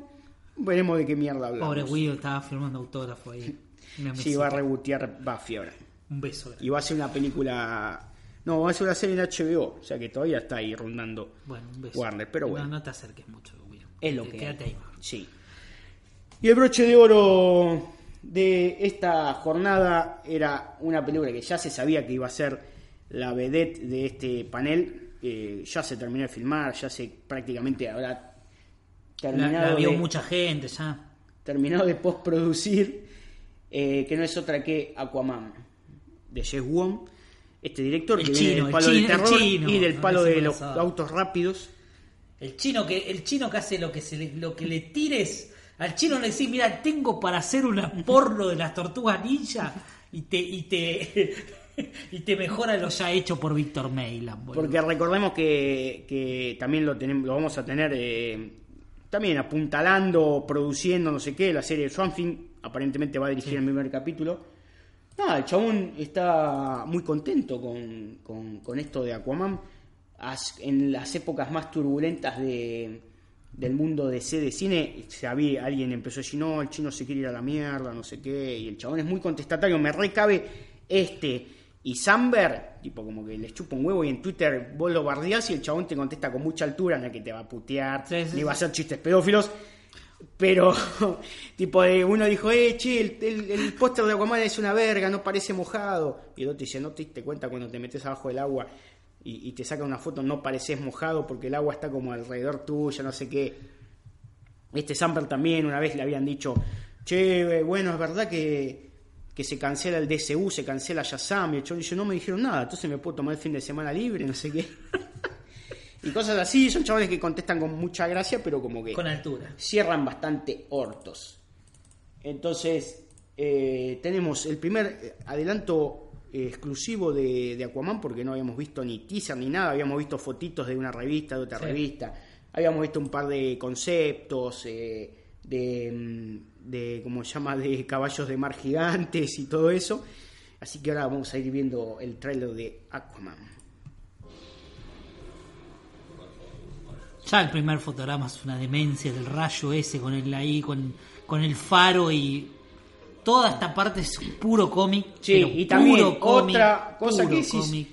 veremos de qué mierda hablamos. Pobre Guido estaba firmando autógrafo ahí. Sí, va a mesita. rebotear Buffy ahora. Un beso. grande. Y va a ser una película. No, va a ser una serie en HBO. O sea que todavía está ahí rondando Bueno, un beso. Warner. Pero No, bueno, no te acerques mucho. Es lo que. Quédate hay. ahí. Sí. Y el broche de oro de esta jornada era una película que ya se sabía que iba a ser la vedette de este panel. Eh, ya se terminó de filmar, ya se prácticamente habrá La, terminado la vio de- mucha gente ya. terminó de postproducir, eh, que no es otra que Aquaman, de Jeff Wong, este director El que chino, viene del el palo chino, del el terror chino, y del palo de los autos rápidos. El chino que el chino que hace lo que se le, lo que le tires al chino le decís, mira, tengo para hacer una porno de las tortugas ninja y te y te y te mejora lo ya hecho por Víctor boludo. Porque recordemos que, que también lo, tenemos, lo vamos a tener eh, también apuntalando, produciendo, no sé qué, la serie de Swamp Thing, aparentemente va a dirigir el primer capítulo. Nada, el chabón está muy contento con, con- con esto de Aquaman. En las épocas más turbulentas de, del mundo de C de cine, sabía, alguien empezó a decir, no, el chino se quiere ir a la mierda, no sé qué, y el chabón es muy contestatario, me recabe este y Samber, tipo como que les chupa un huevo y en Twitter vos lo bardeás y el chabón te contesta con mucha altura, no es que te va a putear, Sí, sí, ni va a hacer chistes pedófilos, pero tipo de uno dijo, eh, che, el, el- el póster de Aquaman es una verga, no parece mojado, y el otro dice, no te diste cuenta cuando te metes abajo del agua y, y te saca una foto, no pareces mojado porque el agua está como alrededor tuyo, no sé qué. Este Samper también una vez le habían dicho, che, eh, bueno, es verdad que, que se cancela el DSU, se cancela Shazam, y el dice, no me dijeron nada, entonces me puedo tomar el fin de semana libre, no sé qué. y cosas así, son chavales que contestan con mucha gracia, pero como que con altura. cierran bastante hortos. Entonces, eh, tenemos el primer eh, adelanto exclusivo de, de Aquaman, porque no habíamos visto ni teaser ni nada, habíamos visto fotitos de una revista, de otra Sí. revista, habíamos visto un par de conceptos, eh, de, mm, de, ¿cómo se llama?, de caballos de mar gigantes y todo eso. Así que ahora vamos a ir viendo el trailer de Aquaman. Ya el primer fotograma es una demencia del rayo ese con el ahí, con, con el faro y toda esta parte es puro cómic. Sí, pero y también puro cómic, otra cosa puro que decís, cómic.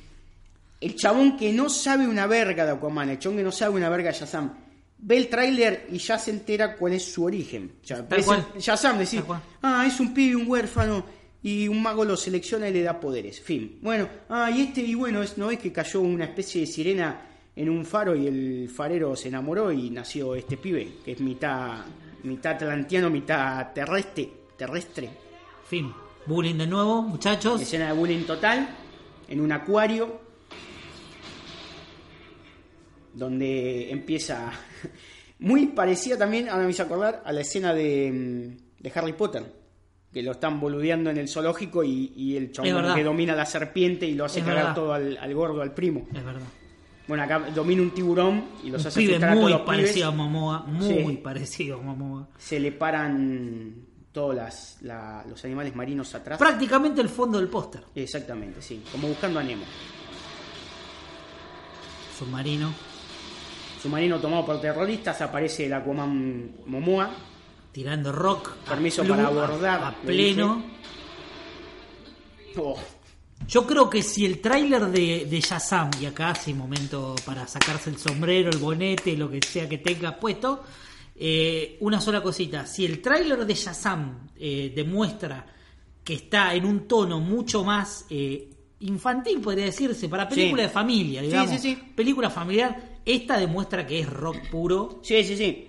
El chabón que no sabe una verga de Aquaman, el chabón que no sabe una verga de Shazam, ve el tráiler y ya se entera cuál es su origen. El Shazam, Tal cual. ah, es un pibe, un huérfano, y un mago lo selecciona y le da poderes. Fin. Bueno, ah, y este, y bueno, es, ¿no es que cayó una especie de sirena en un faro y el farero se enamoró y nació este pibe, que es mitad, mitad atlantiano, mitad terrestre, terrestre. Fin. Bullying de nuevo, muchachos. Escena de bullying total, en un acuario, donde empieza muy parecida también, ahora me hizo acordar, a la escena de, mm, de Harry Potter, que lo están boludeando en el zoológico y, y el chabón que domina la serpiente y lo hace Es cagar verdad. todo al, al gordo, al primo. Es verdad. Bueno, acá domina un tiburón y los Un hace pibe asustar a todos muy los pibes. parecido a Momoa, muy Sí. parecido a Momoa. Se le paran todos las, la- los animales marinos atrás. Prácticamente el fondo del póster. Exactamente, sí, como buscando a Nemo. submarino, Submarino tomado por terroristas, aparece el Aquaman Momoa. tirando rock. Permiso para abordar, A, a le pleno. Oh, Yo creo que si el tráiler de, de Shazam, y acá sí momento para sacarse el sombrero, el bonete, lo que sea que tenga puesto, eh, una sola cosita, si el tráiler de Shazam eh, demuestra que está en un tono mucho más eh, infantil, podría decirse, para película Sí. de familia, digamos, sí, sí. película familiar, esta demuestra que es rock puro, Sí, sí, sí.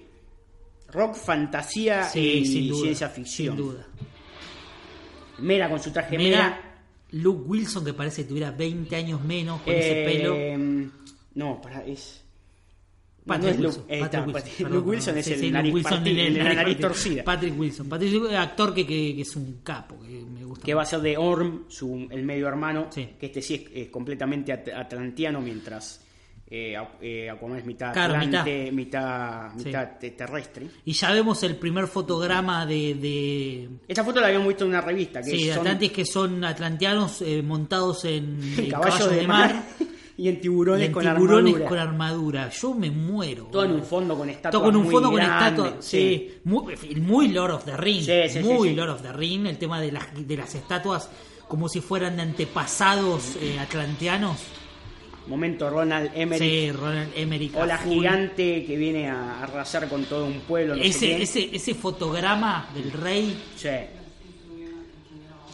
Rock, fantasía sí, y duda, ciencia ficción. sin duda. Mera con su traje Mera. Luke Wilson que parece que tuviera 20 años menos con ese pelo. No, para, es. No, Patrick no es Wilson. Luke, eh, Patrick está, Wilson, Luke Wilson perdón. es Sí, el sí, nariz Wilson partida, el- el de la nariz nariz partida. torcida. Patrick Wilson. Patrick Wilson, actor que, que- que es un capo, que me gusta. Que va a ser de Orm, su, el medio hermano. Sí. Que este sí es, es completamente at- atlantiano, mientras eh, eh, Aquaman es mitad Claro, atlante, mitad, mitad te- terrestre. Y ya vemos el primer fotograma de, de, Esta foto la habíamos visto en una revista. Que sí, de son Atlantis que son atlanteanos eh, montados en, en caballos de mar, y en y tiburones en con tiburones armadura. con armadura. Yo me muero. Todo en un fondo con estatuas Todo con un muy fondo con estatuas, sí, muy, muy Lord of the Ring, Sí, sí, muy. Lord of the Ring, el tema de las, de las estatuas como si fueran de antepasados eh, atlanteanos. Momento Ronald Emmerich. Sí, Ronald Emmerich. O la gigante que viene a arrasar con todo un pueblo. No sé Ese, qué. ese, ese fotograma del rey, Sí.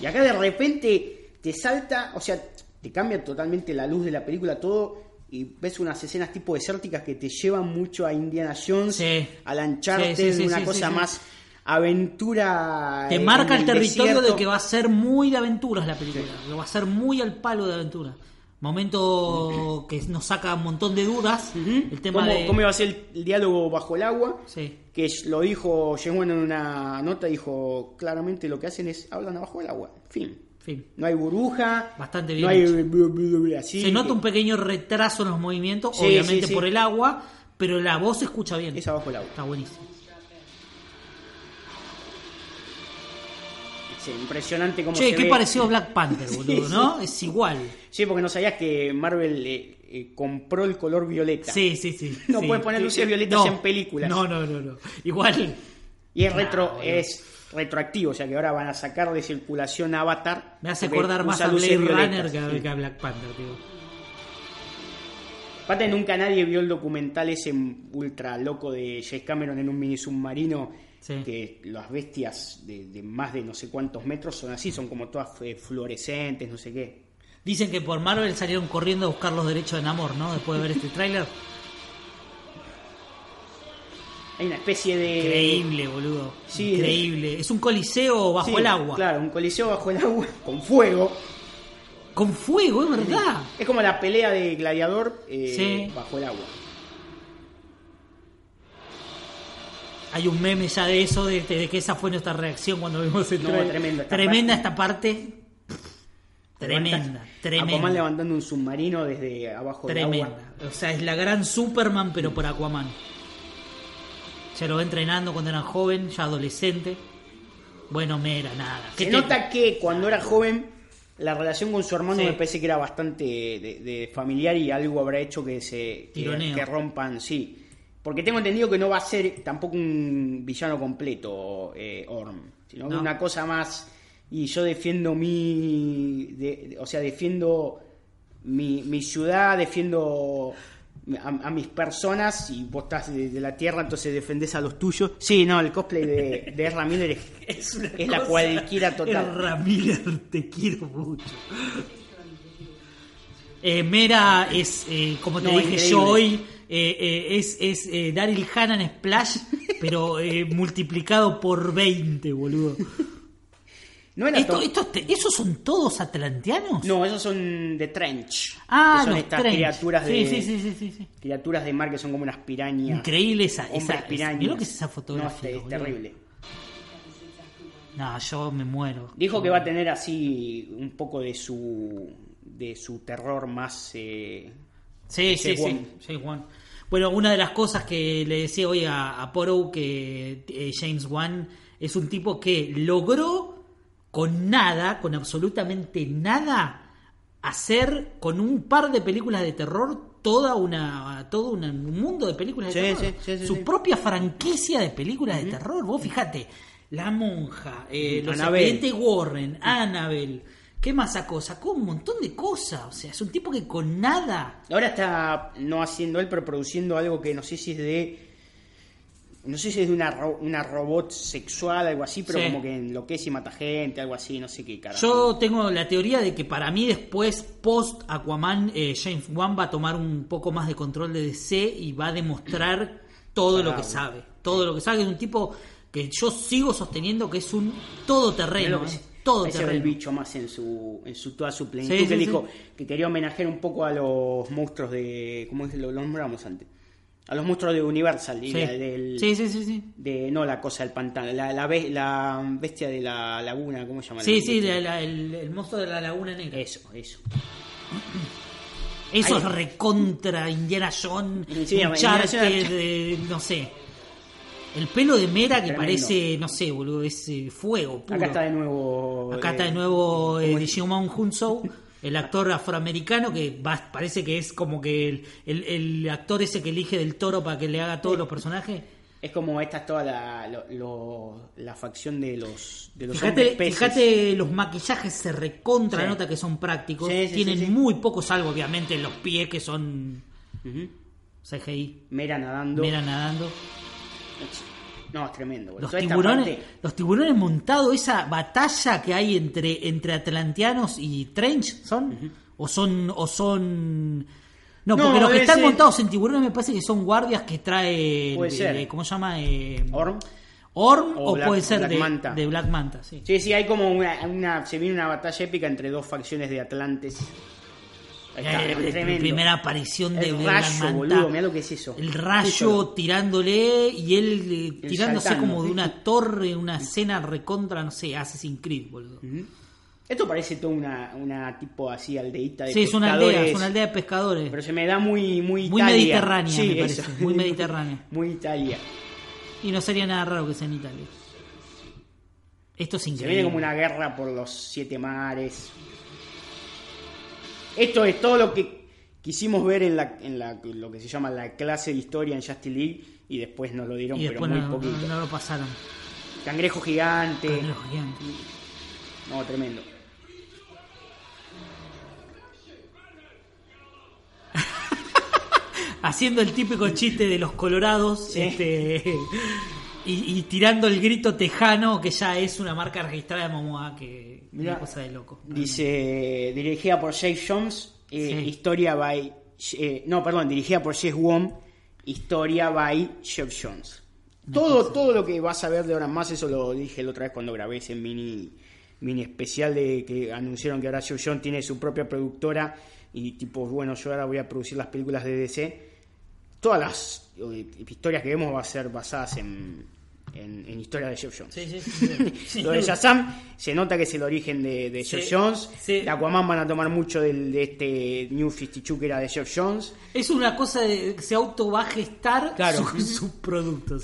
Y acá de repente te salta, o sea, te cambia totalmente la luz de la película, todo, y ves unas escenas tipo desérticas que te llevan mucho a Indiana Jones, Sí. a la Uncharted, Sí, sí, sí, una cosa más aventura. te marca en el territorio desierto. de que va a ser muy de aventuras la película, que va a ser muy al palo de aventura. Momento que nos saca un montón de dudas, Ujú. el tema ¿Cómo, de... cómo iba a ser el, diálogo bajo el agua? Sí. Que lo dijo James en una nota, dijo claramente lo que hacen es hablan abajo del agua. Fin. Fin. No hay burbuja. Bastante bien No hay así. Se nota un pequeño retraso en los movimientos, Sí, obviamente sí, sí. por el agua, pero la voz se escucha bien. Es abajo del agua. Está buenísimo. Impresionante cómo Che, se qué ve. parecido a Black Panther, boludo, Sí, ¿no? Es igual. Sí, porque no sabías que Marvel eh, eh, compró el color violeta. Sí, sí, sí. No sí. puedes poner luces violetas No. en películas. No, no, no, no. Igual. Y es retro, es retroactivo, o sea que ahora van a sacar de circulación Avatar. Me hace acordar más a Blade Runner que a, sí. que a Black Panther, tío. Aparte nunca nadie vio el documental ese ultra loco de James Cameron en un mini submarino Sí. que las bestias de, de más de no sé cuántos metros son así, son como todas eh, fluorescentes, no sé qué. Dicen que por Marvel salieron corriendo a buscar los derechos de Namor, ¿no? Después de ver este tráiler. Hay una especie de... Increíble, boludo. Sí, Increíble. Es un coliseo bajo Sí, el agua. Claro, un coliseo bajo el agua con fuego. Con fuego, es verdad. Es como la pelea de gladiador eh, Sí. bajo el agua. Hay un meme ya de eso, de, de que esa fue nuestra reacción cuando vimos el No, tremendo esta Tremenda parte. esta parte. Tremenda, Aquaman tremenda. levantando un submarino desde abajo del agua. Tremenda. O sea, es la gran Superman, pero por Aquaman. Ya lo va entrenando cuando era joven, ya adolescente. Bueno, Mera, nada. ¿Qué Se te- nota que cuando era joven la relación con su hermano Sí. me parece que era bastante de, de familiar y algo habrá hecho que se que, que rompan, sí. Porque tengo entendido que no va a ser tampoco un villano completo eh, Orm, sino No. una cosa más y yo defiendo mi de- de- o sea, defiendo mi, mi ciudad, defiendo a, a mis personas y vos estás de, de la tierra, entonces defendés a los tuyos. Sí, no, el cosplay de, de Ezra Miller es, Es, una es la cualquiera total. Ezra Miller, te quiero mucho. Eh, Mera es, eh, como te No, dije increíble. yo hoy, eh, eh, es, es eh, Daryl Hannah en Splash, pero eh, multiplicado por 20, boludo. No era Esto, to- estos te- ¿Esos son todos atlanteanos? No, esos son de Trench. Ah, que son los estas Trench. criaturas Sí, de sí, sí, sí, sí, sí. criaturas de mar que son como unas pirañas. Increíble esa, Hombres esa, pirañas. Mira lo que es esa No, fotografía. es, es boludo. terrible. No, yo me muero. Dijo que va a tener así un poco de su de su terror más eh, Sí, sí, sí. Wan. Bueno, una de las cosas que le decía hoy a, a que eh, James Wan es un tipo que logró con nada, con absolutamente nada, hacer con un par de películas de terror toda una todo una- un mundo de películas de Sí, terror. sí, sí, sí, Su propia franquicia de películas de terror. Vos fíjate, La Monja, eh, Los. Expedientes Warren, Annabelle. ¿Qué más sacó? Sacó un montón de cosas. O sea, es un tipo que con nada. Ahora está no haciendo él, pero produciendo algo que no sé si es de. No sé si es de una, ro- una robot sexual, algo así, pero Sí. como que enloquece y mata gente, algo así, no sé qué carajo. Yo tengo la teoría de que para mí después, post Aquaman, eh, James Wan va a tomar un poco más de control de DC y va a demostrar todo lo que sabe. Todo lo que sabe. Es un tipo que yo sigo sosteniendo que es un todoterreno. ¿eh? es- Ese era el bicho más en su, en su toda su plenitud. Sí, que sí. dijo que quería homenajear un poco a los monstruos de. ¿Cómo es? lo nombramos antes? A los monstruos de Universal. y Sí. del- sí, sí, sí, sí. De, no la cosa del pantano, la, la, be- la bestia de la laguna, ¿cómo se llama? Sí, sí, la- el, el monstruo de la Laguna Negra. Eso, eso. Eso Ahí- es recontra Indiana Jones, Sí, de, no sé. El pelo de Mera que Tremendo. parece, no sé, boludo, es eh, fuego puro. Acá está de nuevo. Acá eh, está de nuevo eh, ¿cómo es? Digimon Hunso, el actor afroamericano que va- parece que es como que el, el- el actor ese que elige del toro para que le haga todos los personajes. Es como esta es toda la, lo- lo- la facción de los, de los Fíjate, fíjate, los maquillajes se recontra Sí. nota que son prácticos. Sí, Tienen muy poco, salvo obviamente los pies que son. CGI. Mera nadando. Mira nadando. No, es tremendo. boludo. Los Toda tiburones, parte- los tiburones montados, esa batalla que hay entre, entre atlanteanos y Trench, ¿son? ¿O son, o son... No, No, porque los que están ser- montados en tiburones me parece que son guardias que trae... Eh. ¿Cómo se llama? Eh, Orm. Orm O o, Black- puede ser Black de, Manta. de Black Manta, sí. Sí, sí, hay como una, una- Se viene una batalla épica entre dos facciones de Atlantes. Está, Eh, tremendo. primera aparición de, El rayo, Manta. boludo, mirá lo que es eso. El rayo tirándole y él eh, tirándose saltando. como de una torre, una escena recontra, no sé, Assassin's Creed, boludo. Esto parece toda una, una tipo así aldeíta de Sí, es una aldea, pescadores, es una aldea de pescadores. Pero se me da muy muy, Muy Italia. mediterránea, Sí, me parece, muy mediterránea. muy Italia. Y no sería nada raro que sea en Italia. Esto es Se increíble. viene como una guerra por los siete mares. Esto es todo lo que quisimos ver en, la, en la, lo que se llama la clase de historia en Justice League y después nos lo dieron, y pero muy no, poquito. no- no lo pasaron. Cangrejo gigante. Cangrejo gigante. No, tremendo. Haciendo el típico chiste de los colorados Sí. este, y, y tirando el grito tejano, que ya es una marca registrada de Momoa, que Mirá. una cosa de loco. Dice, dirigida por Jake Jones, eh, Sí. historia by... eh, no, perdón, dirigida por Jess Wong, historia by Jeff Jones. Todo, todo lo que vas a ver de ahora en más, eso lo dije la otra vez cuando grabé ese mini, mini especial de que anunciaron que ahora Jeff Jones tiene su propia productora y tipo, bueno, yo ahora voy a producir las películas de DC. Todas las eh, historias que vemos va a ser basadas en, en, en historias de Jeff Jones. Sí, sí, sí, sí. Lo de Shazam se nota que es el origen de, de Jeff Jones. De Aquaman van a tomar mucho del, de este New 52 que era de Jeff Jones. Es una cosa de que se auto va a gestar Claro. sus sus productos.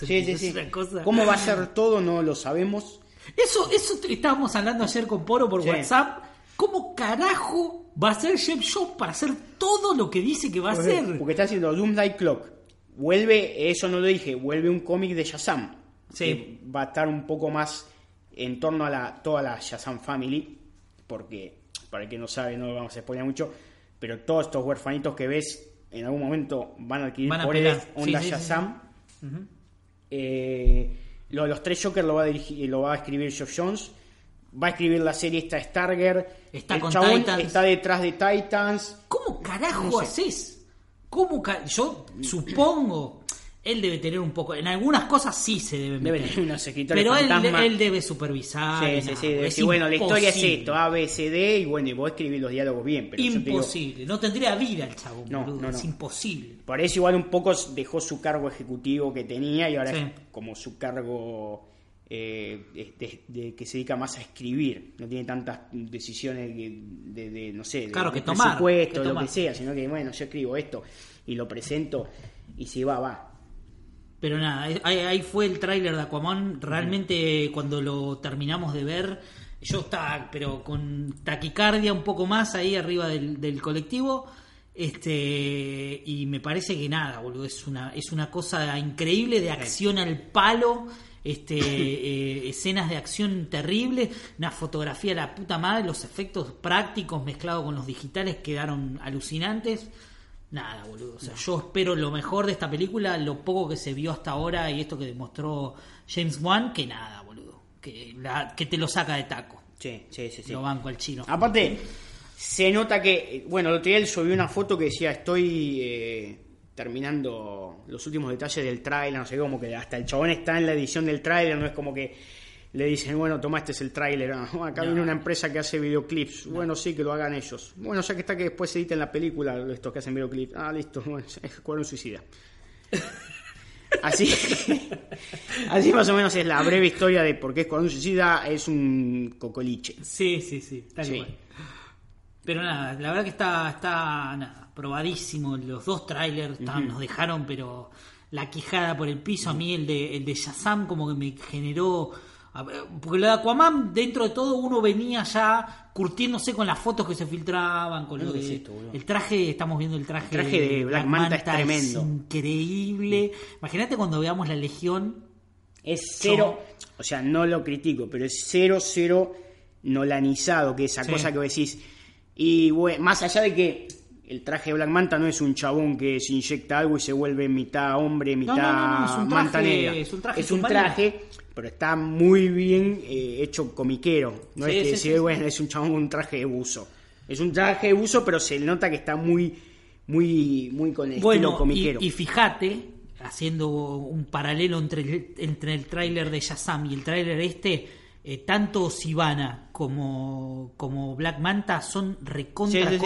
Cosa- ¿Cómo va a ser todo? No lo sabemos. Eso, eso estábamos hablando ayer con Poro por. WhatsApp. ¿Cómo carajo va a ser Jeff Jones para hacer todo lo que dice que va a hacer? Porque está haciendo Doomsday Clock. Vuelve, eso no lo dije, vuelve un cómic de Shazam. Sí. Que va a estar un poco más en torno a la, toda la Shazam Family. Porque, para el que no sabe, no lo vamos a spoiler mucho. Pero todos estos huerfanitos que ves en algún momento van a adquirir Van a pegar. onda Sí, sí, sí, Shazam. Eh, lo de los tres Joker lo va a dirigir, lo va a escribir Geoff Jones. Va a escribir la serie esta Starger. Está el con chabón Titans. está detrás de Titans. ¿Cómo carajo No sé. haces? ¿Cómo ca- Yo supongo, él debe tener un poco. En algunas cosas sí se debe Debe meter. tener unos escritores Pero él, él debe supervisar. Sí, sí, sí, debe decir, bueno, la historia es esto, A, B, C, D, y bueno, y vos escribís los diálogos bien, pero digo, Imposible. No tendría vida el chavo, No, boludo. no, no. Es imposible. por eso igual un poco dejó su cargo ejecutivo que tenía y ahora Sí. es como su cargo eh, de, de- de que se dedica más a escribir, no tiene tantas decisiones de, de- no sé, Claro, que tomar, presupuesto, que lo que sea, sino que bueno, yo escribo esto y lo presento y si va, va. Pero nada, ahí, ahí fue el tráiler de Aquaman. Realmente cuando lo terminamos de ver, yo estaba, pero con taquicardia un poco más ahí arriba del, del colectivo. Este, y me parece que nada, boludo, es una, es una cosa increíble de acción al palo, este, eh, escenas de acción terribles, una fotografía de la puta madre, los efectos prácticos mezclados con los digitales quedaron alucinantes. Nada, boludo. O sea, yo espero lo mejor de esta película, lo poco que se vio hasta ahora y esto que demostró James Wan, que nada, boludo. Que, la- que te lo saca de taco. Sí, sí, sí. sí. Lo banco al chino. Aparte, se nota que, bueno, el otro día él subió una foto que decía, estoy eh, terminando los últimos detalles del tráiler, no sé, como que hasta el chabón está en la edición del tráiler, no es como que le dicen, bueno, toma, este es el tráiler, ah, acá viene una empresa que hace videoclips, bueno, sí, que lo hagan ellos. Bueno, ya que está que después se editen la película, estos que hacen videoclips, ah, listo, bueno, es Escuadrón Suicida. Así, así más o menos es la breve historia de por qué Escuadrón Suicida es un cocoliche. Sí, sí, sí, tal Sí. Pero nada, la verdad que está, está nada, probadísimo. Los dos trailers nos dejaron, pero la quijada por el piso. A mí el de, el de Shazam como que me generó... Porque lo de Aquaman, dentro de todo, uno venía ya curtiéndose con las fotos que se filtraban, con lo de- es esto, el traje, estamos viendo el traje, El traje de Black Manta es tremendo. increíble. Imagínate cuando veamos la Legión. Es cero, o sea, no lo critico, pero es cero, cero nolanizado, que esa Sí. cosa que vos decís. Y bueno, más allá de que el traje de Black Manta no es un chabón que se inyecta algo y se vuelve mitad hombre, mitad no, no, no, es un traje- manta negra. es un traje Es un traje, pero está muy bien eh, hecho comiquero. No Sí, es que sí, bueno, es un chabón con un traje de buzo. Es un traje de buzo, pero se nota que está muy, muy, muy con el estilo Bueno, comiquero. y, y fíjate, haciendo un paralelo entre el, entre el tráiler de Shazam y el tráiler este, eh, tanto Sivana como, como Black Manta son recontra Sí,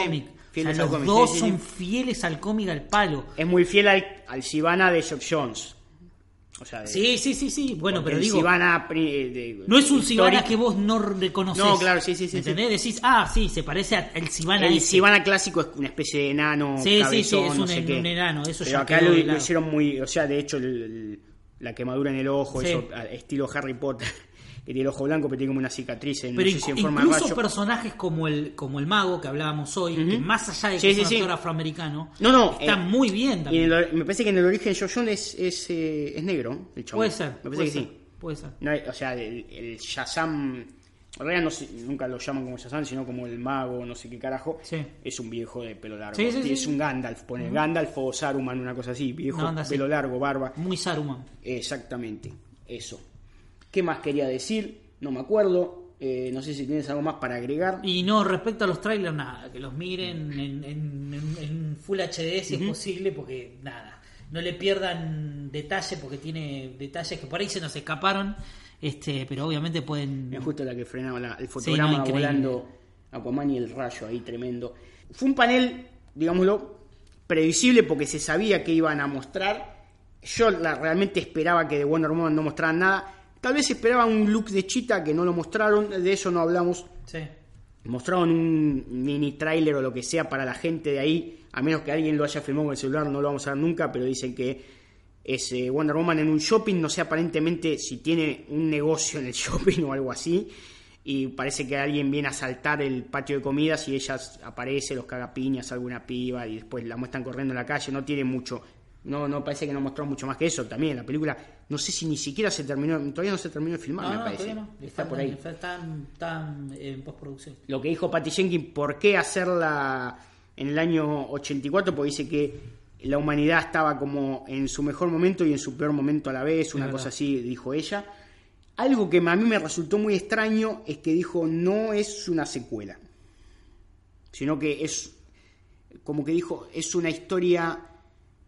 sí, sí. cómic. O sea, Fieles los al cómic, dos sí, sí, son sí. fieles al cómic al palo. Es muy fiel al, al Sivana de Geoff Jones. O sea, de- Sí, sí, sí, sí. Bueno, pero digo, Sivana pri- eh, de- no es un Sivana que vos no reconoces. No, claro, sí, sí, sí, ¿Entendés? Decís, ah, sí, se parece al Sivana El. Sivana clásico es una especie de enano. Sí, sí, cabezón, sí, es no un- sé un enano, eso Pero ya acá lo, de lo hicieron muy. O sea, de hecho, el- el- la quemadura en el ojo, Sí. eso, estilo Harry Potter, que tiene el ojo blanco, pero tiene como una cicatriz en, Pero no sé si en inc- forma de rayo. personajes como el, como el mago que hablábamos hoy, que más allá de que Sí, es sí, un sí. actor afroamericano, No, no. está eh, muy bien y también. en el- me parece que en el origen Jones es, es, eh, es negro, el chabón. Puede ser, Me parece que ser, sí. puede ser. No o sea, el, el Shazam. En realidad no sé- nunca lo llaman como Shazam, sino como el mago, no sé qué carajo. Sí. Es un viejo de pelo largo. Sí, sí, sí. es un Gandalf, pone Gandalf o Saruman, una cosa así. Viejo, así. pelo largo, barba. Muy Saruman. Exactamente, eso. ¿Qué más quería decir? No me acuerdo. Eh, no sé si tienes algo más para agregar. Y no, respecto a los trailers, nada, que los miren en, en- en- en Full HD si es posible, porque nada, no le pierdan detalle, porque tiene detalles que por ahí se nos escaparon, este pero obviamente pueden... Es justo la que frenaba la- el Sí, fotograma no, volando Aquaman y el rayo ahí tremendo. Fue un panel, digámoslo, previsible porque se sabía que iban a mostrar. Yo la- realmente esperaba que de Wonder Woman no mostraran nada. Tal vez esperaba un look de Chita que no lo mostraron, de eso no hablamos. Sí. Mostraron un mini trailer o lo que sea para la gente de ahí, a menos que alguien lo haya filmado con el celular, no lo vamos a ver nunca, pero dicen que es eh, Wonder Woman en un shopping, no sé aparentemente si tiene un negocio en el shopping o algo así, y parece que alguien viene a saltar el patio de comidas y ella aparece, los caga piñas, alguna piba, y después la muestran corriendo en la calle, no tiene mucho, no, no parece que no mostró mucho más que eso también, la película, no sé si ni siquiera se terminó, todavía no se terminó de filmar, No, me no, parece, no. Está por ahí Están, están en postproducción. lo que dijo Patty Jenkins, ¿por qué hacerla en el año 84? Porque dice que la humanidad estaba como en su mejor momento y en su peor momento a la vez, una cosa así, dijo ella. Algo que a mí me resultó muy extraño es que dijo no es una secuela, sino que es, como que dijo, es una historia...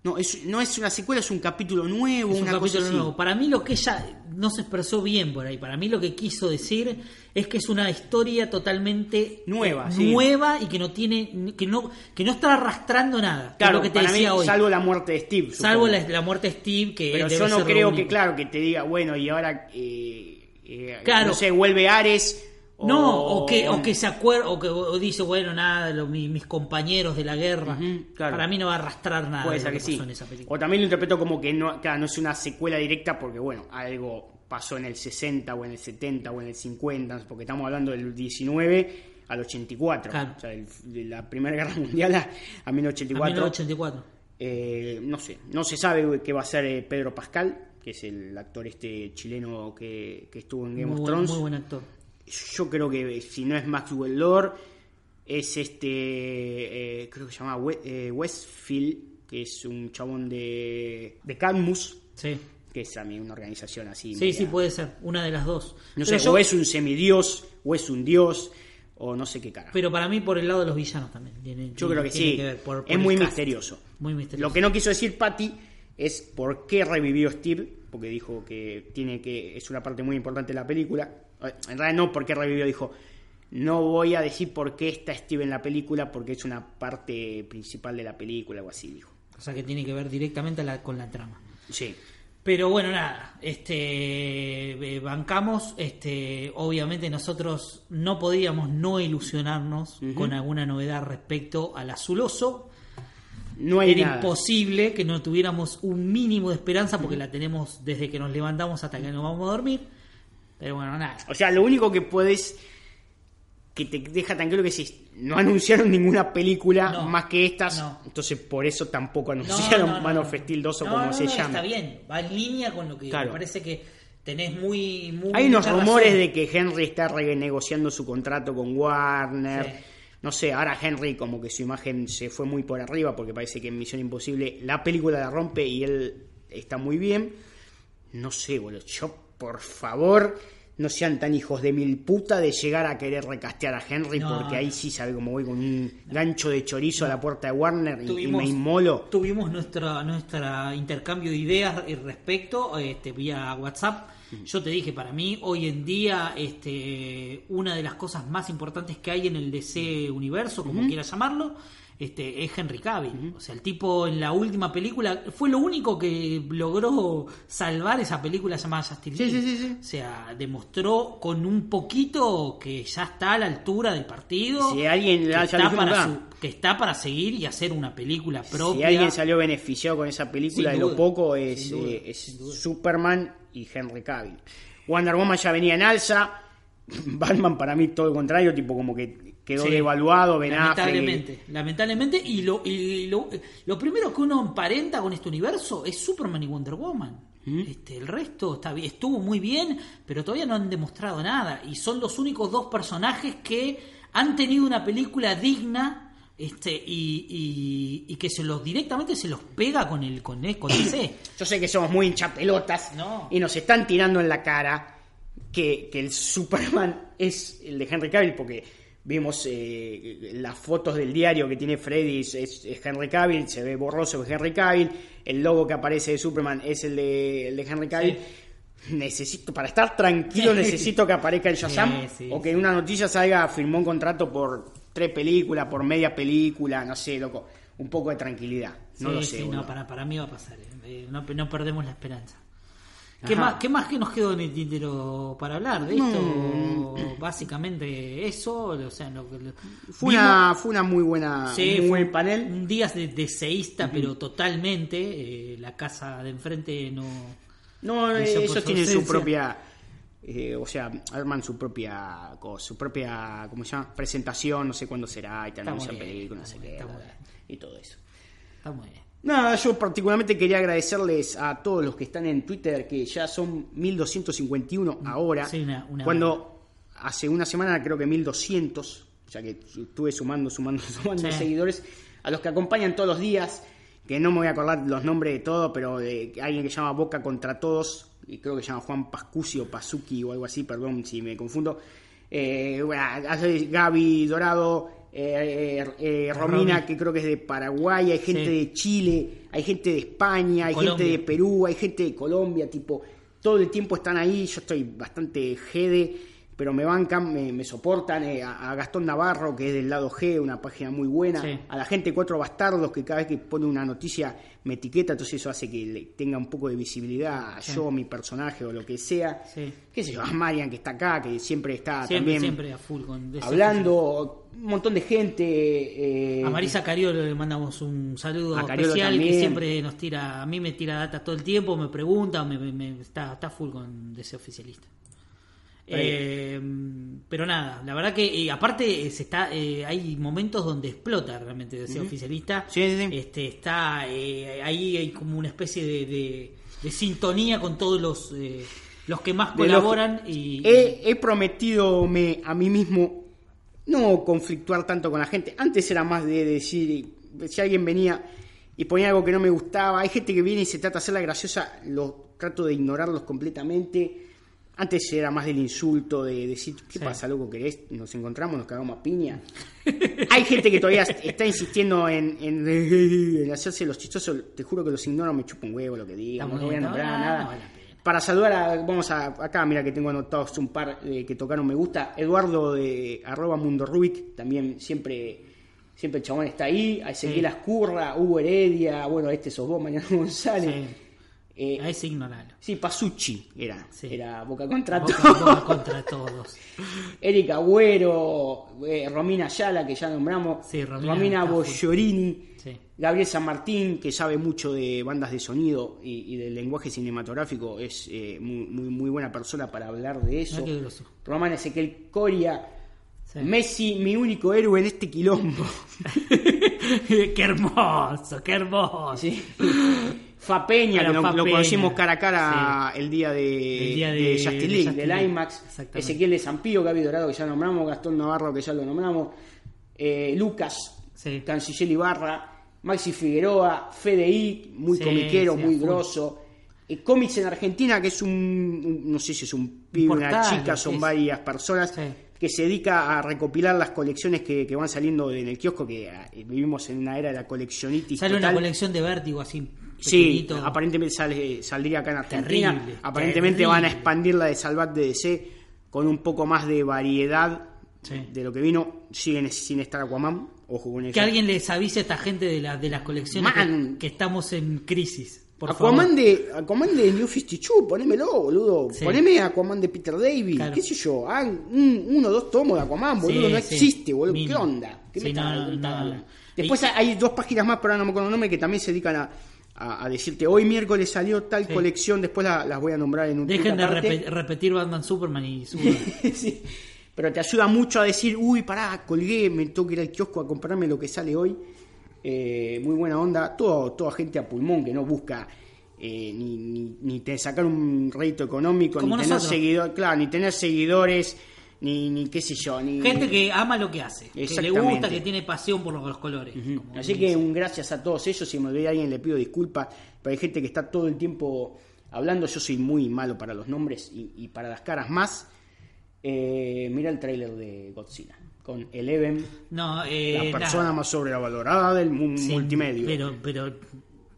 No, es, no es una secuela, es un capítulo nuevo, Es un una capítulo nuevo. Para mí lo que ella no se expresó bien por ahí. Para mí lo que quiso decir es que es una historia totalmente Nueva, sí. nueva y que no tiene que no que no está arrastrando nada. Claro, lo que te para decía mí, hoy. salvo la muerte de Steve. Salvo la, la muerte de Steve que Pero debe yo no ser creo que, claro, que te diga, bueno, y ahora, eh, eh, Claro. no sé, vuelve Ares. No, o, que, o que se acuerda, o que o dice, bueno, nada, lo- mi- mis compañeros de la guerra. Claro. Para mí no va a arrastrar nada. Puede de ser lo que sí. en esa película. O también lo interpreto como que no, claro, no es una secuela directa porque, bueno, algo pasó en el 60 o en el 70 o en el 50, porque estamos hablando del 19, al 84. Claro. O sea, de la Primera Guerra Mundial a, a A 1984. 1984. Eh, no sé, no se sabe qué va a ser eh, Pedro Pascal, que es el actor este chileno que, que estuvo en Game Muy of buen, Thrones. muy buen actor. Yo creo que si no es Maxwell Lord, es este, eh, creo que se llama eh, Westfield, que es un chabón de, de Cadmus, Sí. que es también una organización así. Sí, media- sí, puede ser. Una de las dos. No Pero sé, yo- o es un semidios, o es un dios, o no sé qué cara. Pero para mí por el lado de los villanos también. Tiene- Yo creo que sí, ver por- por es muy cast. misterioso. Muy misterioso. Lo que no quiso decir Patty es por qué revivió Steve, porque dijo que tiene que es una parte muy importante de la película. En realidad no por qué revivió, dijo, no voy a decir por qué está Steve en la película, porque es una parte principal de la película, algo así dijo. O sea que tiene que ver directamente la- con la trama. Sí. Pero bueno, nada, este eh, bancamos, este obviamente nosotros no podíamos no ilusionarnos con alguna novedad respecto al azuloso. No hay Era nada. imposible que no tuviéramos un mínimo de esperanza porque la tenemos desde que nos levantamos hasta que nos vamos a dormir. Pero bueno, nada. O sea, lo único que puedes que te deja tranquilo que si no anunciaron ninguna película No, más que estas, no. entonces por eso tampoco anunciaron no, Man of Steel 2 o como se llama. Está bien, va en línea con lo que Claro. me parece que tenés muy... muy Hay unos rumores razón. de que Henry está renegociando su contrato con Warner. Sí. No sé, ahora Henry como que su imagen se fue muy por arriba porque parece que en Misión Imposible la película la rompe y él está muy bien. No sé, boludo. Yo, por favor, no sean tan hijos de mil puta de llegar a querer recastear a Henry No, porque ahí sí sabe cómo voy con un gancho de chorizo a la puerta de Warner y- me inmolo. Tuvimos nuestra, nuestra intercambio de ideas al respecto este, vía WhatsApp. Yo te dije, para mí, hoy en día, este, una de las cosas más importantes que hay en el DC universo, como quieras llamarlo, este, es Henry Cavill. O sea, el tipo en la última película fue lo único que logró salvar esa película llamada Justice Sí, League. sí, sí. O sea, demostró con un poquito que ya está a la altura del partido. Si alguien- que está para su- que está para seguir y hacer una película propia. Si alguien salió beneficiado con esa película Sin de lo duda, poco es, duda, eh, es duda. Superman y Henry Cavill. Wonder Woman ya venía en alza. Batman para mí todo lo contrario, tipo como que quedó Sí. devaluado, Ben Affleck. lamentablemente, lamentablemente y lo, y lo, lo primero que uno emparenta con este universo es Superman y Wonder Woman. Este, el resto está estuvo muy bien, pero todavía no han demostrado nada y son los únicos dos personajes que han tenido una película digna este y, y, y que se los directamente se los pega con el con, el- con DC. Yo sé que somos muy hinchapelotas No. y nos están tirando en la cara que, que el Superman es el de Henry Cavill porque vimos eh, las fotos del diario que tiene Freddy es, es Henry Cavill, se ve borroso es Henry Cavill, el logo que aparece de Superman es el de, el de Henry Cavill. Necesito, para estar tranquilo, necesito que aparezca el Shazam Sí, sí, o que en una noticia salga, firmó un contrato por tres películas, por media película, no sé, loco. Un poco de tranquilidad. No lo sé. no, para, para mí va a pasar. eh. Eh, no, no perdemos la esperanza. ¿Qué Ajá. más, ¿Qué más que nos quedó en el tintero para hablar de esto? Básicamente eso, o sea, lo lo- Fue vimos- una, fue una muy buena, Sí, un fue buen panel. Un día de deseísta, pero totalmente. eh, la casa de enfrente no. No, ellos su tienen su propia, eh, o sea, arman su propia cosa, su propia, ¿cómo se llama? Presentación, no sé cuándo será, y te anuncian muy películas, no sé muy qué, muy y todo eso. Está muy bien. Nada, yo particularmente quería agradecerles a todos los que están en Twitter, que ya son 1251 ahora, Sí, una- una- cuando hace una semana creo que 1200, o sea que estuve sumando, sumando, sumando Sí. seguidores, a los que acompañan todos los días, que no me voy a acordar los nombres de todos, pero de alguien que se llama Boca contra Todos, y creo que se llama Juan Pascusi o Pazuki o algo así, perdón si me confundo. Eh, bueno, Gaby Dorado, eh, eh, eh, Romina, que creo que es de Paraguay, hay gente Sí. de Chile, hay gente de España, hay Colombia. gente de Perú, hay gente de Colombia, tipo, todo el tiempo están ahí, yo estoy bastante jede, pero me bancan, me, me soportan, eh, a, a Gastón Navarro, que es del lado G, una página muy buena, Sí. a la gente Cuatro Bastardos, que cada vez que pone una noticia me etiqueta, entonces eso hace que le tenga un poco de visibilidad a yo, mi personaje o lo que sea, Sí. qué sé yo, a Marian que está acá, que siempre está Siempre, también siempre a full con hablando, un montón de gente. eh, A Marisa Cariolo le mandamos un saludo especial que siempre nos tira, a mí me tira data todo el tiempo, me pregunta, me, me- me- está, está full con DC oficialista. Eh, pero nada, la verdad que eh, aparte eh, se está, eh, hay momentos donde explota realmente de ser oficialista. Sí, sí, sí. Este, está ahí hay como una especie de, de- de sintonía con todos los eh, los que más colaboran y He, he prometido me- a mí mismo no conflictuar tanto con la gente. Antes era más de decir, si alguien venía y ponía algo que no me gustaba, hay gente que viene y se trata de hacerla graciosa, lo trato de ignorarlos completamente. Antes era más del insulto, de decir, ¿qué Sí. pasa, loco? ¿Querés? Nos encontramos, nos cagamos a piña. Hay gente que todavía está insistiendo en, en- en hacerse los chistosos. Te juro que los ignoro, me chupo un huevo lo que digan, no voy a nombrar no, nada. no. Para saludar a, vamos a, acá, mira que tengo anotados un par eh, que tocaron me gusta. Eduardo de arroba Mundo Rubik, también siempre, siempre el chabón está ahí. A Ezequiel Sí. Ascurra, Hugo Heredia, bueno, este sos vos, Mañana González. Sí. Eh, a ese ignoralo. sí, Pasucci era, Sí. era Boca contra Boca- todo. Boca contra todos. Erika Agüero, eh, Romina Ayala, que ya nombramos, Sí, Romina. Bogliorini, Sí. Gabriel San Martín, que sabe mucho de bandas de sonido y, y del lenguaje cinematográfico, es eh, muy, muy, muy buena persona para hablar de eso. Groso. Román Ezequiel Coria. Messi, mi único héroe en este quilombo. qué hermoso, qué hermoso. Sí. Fa Peña, Para que lo, Fa lo conocimos cara a cara el día de, El día de de- Justice de League, Justice del. IMAX. Ezequiel de Zampío, Gaby Dorado, que ya nombramos, Gastón Navarro, que ya lo nombramos, eh, Lucas, Sí. Canciller Ibarra, Maxi Figueroa, FDI, muy Sí, comiquero, muy grosso. Eh, Cómics en Argentina, que es un, un- no sé si es un pibe, una chica, son varias personas, que se dedica a recopilar las colecciones que, que van saliendo en el kiosco, que eh, vivimos en una era de la coleccionitis. Sale una colección de vértigo así. Sí, aparentemente sale, saldría acá en Argentina. Terrible, aparentemente terrible. van a expandir la de Salvat de DC con un poco más de variedad Sí. de lo que vino. Siguen sin estar Aquaman. Ojo con eso. Que alguien les avise a esta gente de, la, de las colecciones que, estamos en crisis. Por Aquaman favor. de, Aquaman de New 52, ponémelo, boludo. Sí. Poneme Aquaman de Peter David, Claro. qué sé yo. Hagan un, uno o dos tomos de Aquaman, boludo. Sí, no existe, boludo. ¿Qué onda? ¿Qué me no? Después Y- hay dos páginas más, pero ahora no me acuerdo el nombre, que también se dedican a, a- a decirte, hoy miércoles salió tal Sí. colección, después la- las voy a nombrar en un Dejen de repetir Batman Superman y Superman. Sí. Pero te ayuda mucho a decir, uy, pará, colgué, me tengo que ir al kiosco a comprarme lo que sale hoy. Eh, muy buena onda. Todo, toda gente a pulmón que no busca eh, ni, ni, ni te sacar un rédito económico, Como ni tener seguidores, claro, ni tener seguidores, ni, ni qué sé yo. Ni, Gente que ama lo que hace, que le gusta, que tiene pasión por los, colores. Así dice. que un gracias a todos ellos. Si me olvidé a alguien, le pido disculpas. Pero hay gente que está todo el tiempo hablando. Yo soy muy malo para los nombres y, y para las caras más. Eh, mira el tráiler de Godzilla con Eleven, No, eh, la persona nada. más sobrevalorada del Sí, multimedio. Pero, pero,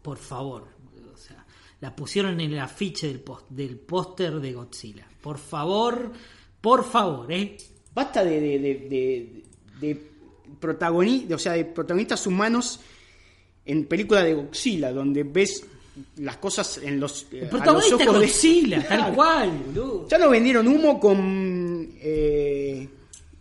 por favor, o sea, la pusieron en el afiche del post, del póster de Godzilla. Por favor, por favor, ¿eh? Basta de, de, de, de- de protagoni- o sea, de protagonistas humanos en película de Godzilla, donde ves las cosas en los, eh, El a protagonista los ojos de- Godzilla, tal cual, boludo. Ya nos vendieron humo con. Eh...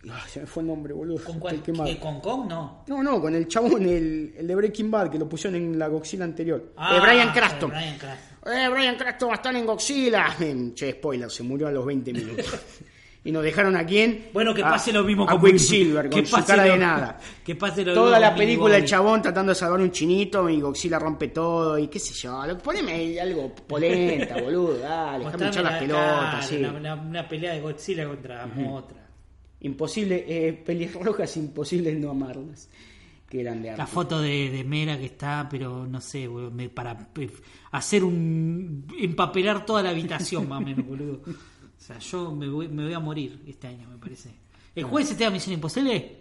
ay, se me fue el nombre, boludo. ¿Con cuál? ¿Eh, ¿Con Kong? No. No, no, con el chabón, el, el de Breaking Bad, que lo pusieron en la Godzilla anterior. Ah, eh, Brian Cranston. Bryan Cranston. Eh, Brian Cranston va a estar en Godzilla. Em, Che, spoiler, se murió a los 20 minutos. y nos dejaron a quién? Bueno, que A- pase lo mismo a con Quicksilver, con que su pase cara lo- de nada. Que pase lo Toda mismo la película el Bobby. chabón tratando de salvar un chinito y Godzilla rompe todo y qué sé yo. Poneme algo polenta, boludo. Dale, déjame echar las la pelotas. cara, sí. una, una- una pelea de Godzilla contra otra. Imposible, eh, pelirrojas imposibles no amarlas. Que eran de La foto de, de Mera que está, pero no sé, boludo, me- para eh, hacer un. empapelar toda la habitación, más o menos, boludo. Sea, yo me voy, me voy a morir este año, me parece. ¿El jueves se te da Misión Imposible?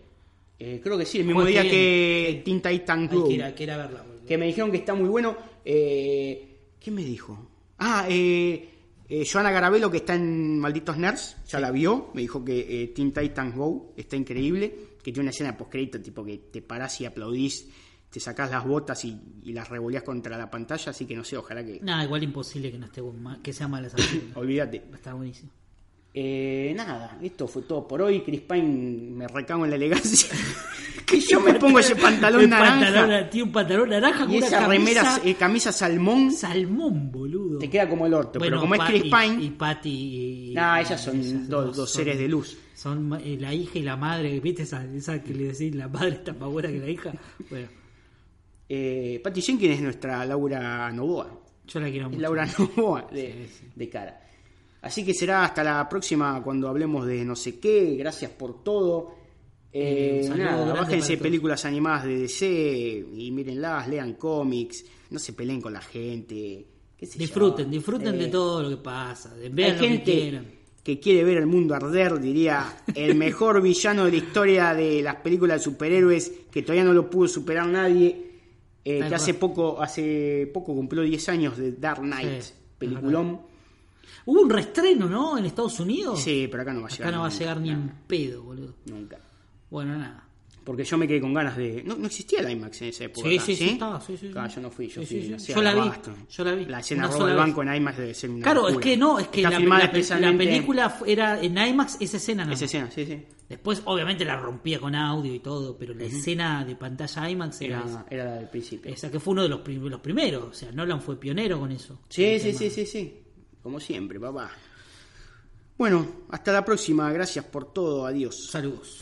Eh, creo que sí, el mismo día que que Teen Titan Hay Go. que ir a, hay que ir a verla, boludo. que me dijeron que está muy bueno. Eh, ¿Quién me dijo? Ah, eh, eh, Joana Garabelo, que está en Malditos Nerds, ya la vio. Me dijo que eh, Teen Titans Go está increíble. Que tiene una escena post tipo que te parás y aplaudís, te sacás las botas y, y las revoleás contra la pantalla. Así que no sé, ojalá que. Nada, igual imposible que no esté que sea mala esa. Olvídate. Estar buenísimo. Eh, nada, esto fue todo por hoy. Chris Pine me recago en la elegancia. que yo me pongo ese pantalón naranja pantalón- tiene un pantalón naranja con y una esa camisa remera, eh, camisa salmón. salmón, boludo. Te queda como el orto. Bueno, pero como es Chris y- Pine. Y, Patty. y- Nah, y- ellas son esas dos- dos seres de luz. Son eh, la hija y la madre. ¿Viste esa, esa que le decís la madre está más buena que la hija? Bueno, Eh, Patty Jenkins es nuestra Laura Novoa. yo la quiero mucho. Laura Novoa de, de cara. Así que será hasta la próxima cuando hablemos de no sé qué. Gracias por todo. Eh, Eh, nada, bájense películas animadas de DC y mírenlas, lean cómics, no se peleen con la gente. qué sé yo. Disfruten, disfruten Eh, de todo lo que pasa. de- Hay Vean lo que gente quieran. que quiere ver el mundo arder, diría, el mejor villano de la historia de las películas de superhéroes, que todavía no lo pudo superar nadie, eh, que hace poco, hace poco cumplió 10 años de Dark Knight, Sí, peliculón. Hubo un restreno, ¿no? En Estados Unidos. Sí, pero acá no va a llegar. Acá no va a nunca, llegar ni en pedo, boludo. Nunca. Bueno, nada. Porque yo me quedé con ganas de. No, no existía el IMAX en esa época. Sí, acá, sí, sí, estaba, sí, sí, sí. Ah, yo no fui, yo Sí, fui. sí, Yo la vi, yo la vi. La escena sola del banco en IMAX debe ser una. Claro, es que no, es que la, película era en IMAX esa escena no. Esa escena, sí, sí. Después, obviamente, la rompía con audio y todo, pero la escena de pantalla IMAX era, Era, era la del principio. esa, que fue uno de los, prim- los primeros. O sea, Nolan fue pionero con eso. Sí, sí, sí, sí, sí. Como siempre, papá. Bueno, hasta la próxima. Gracias por todo. Adiós. Saludos.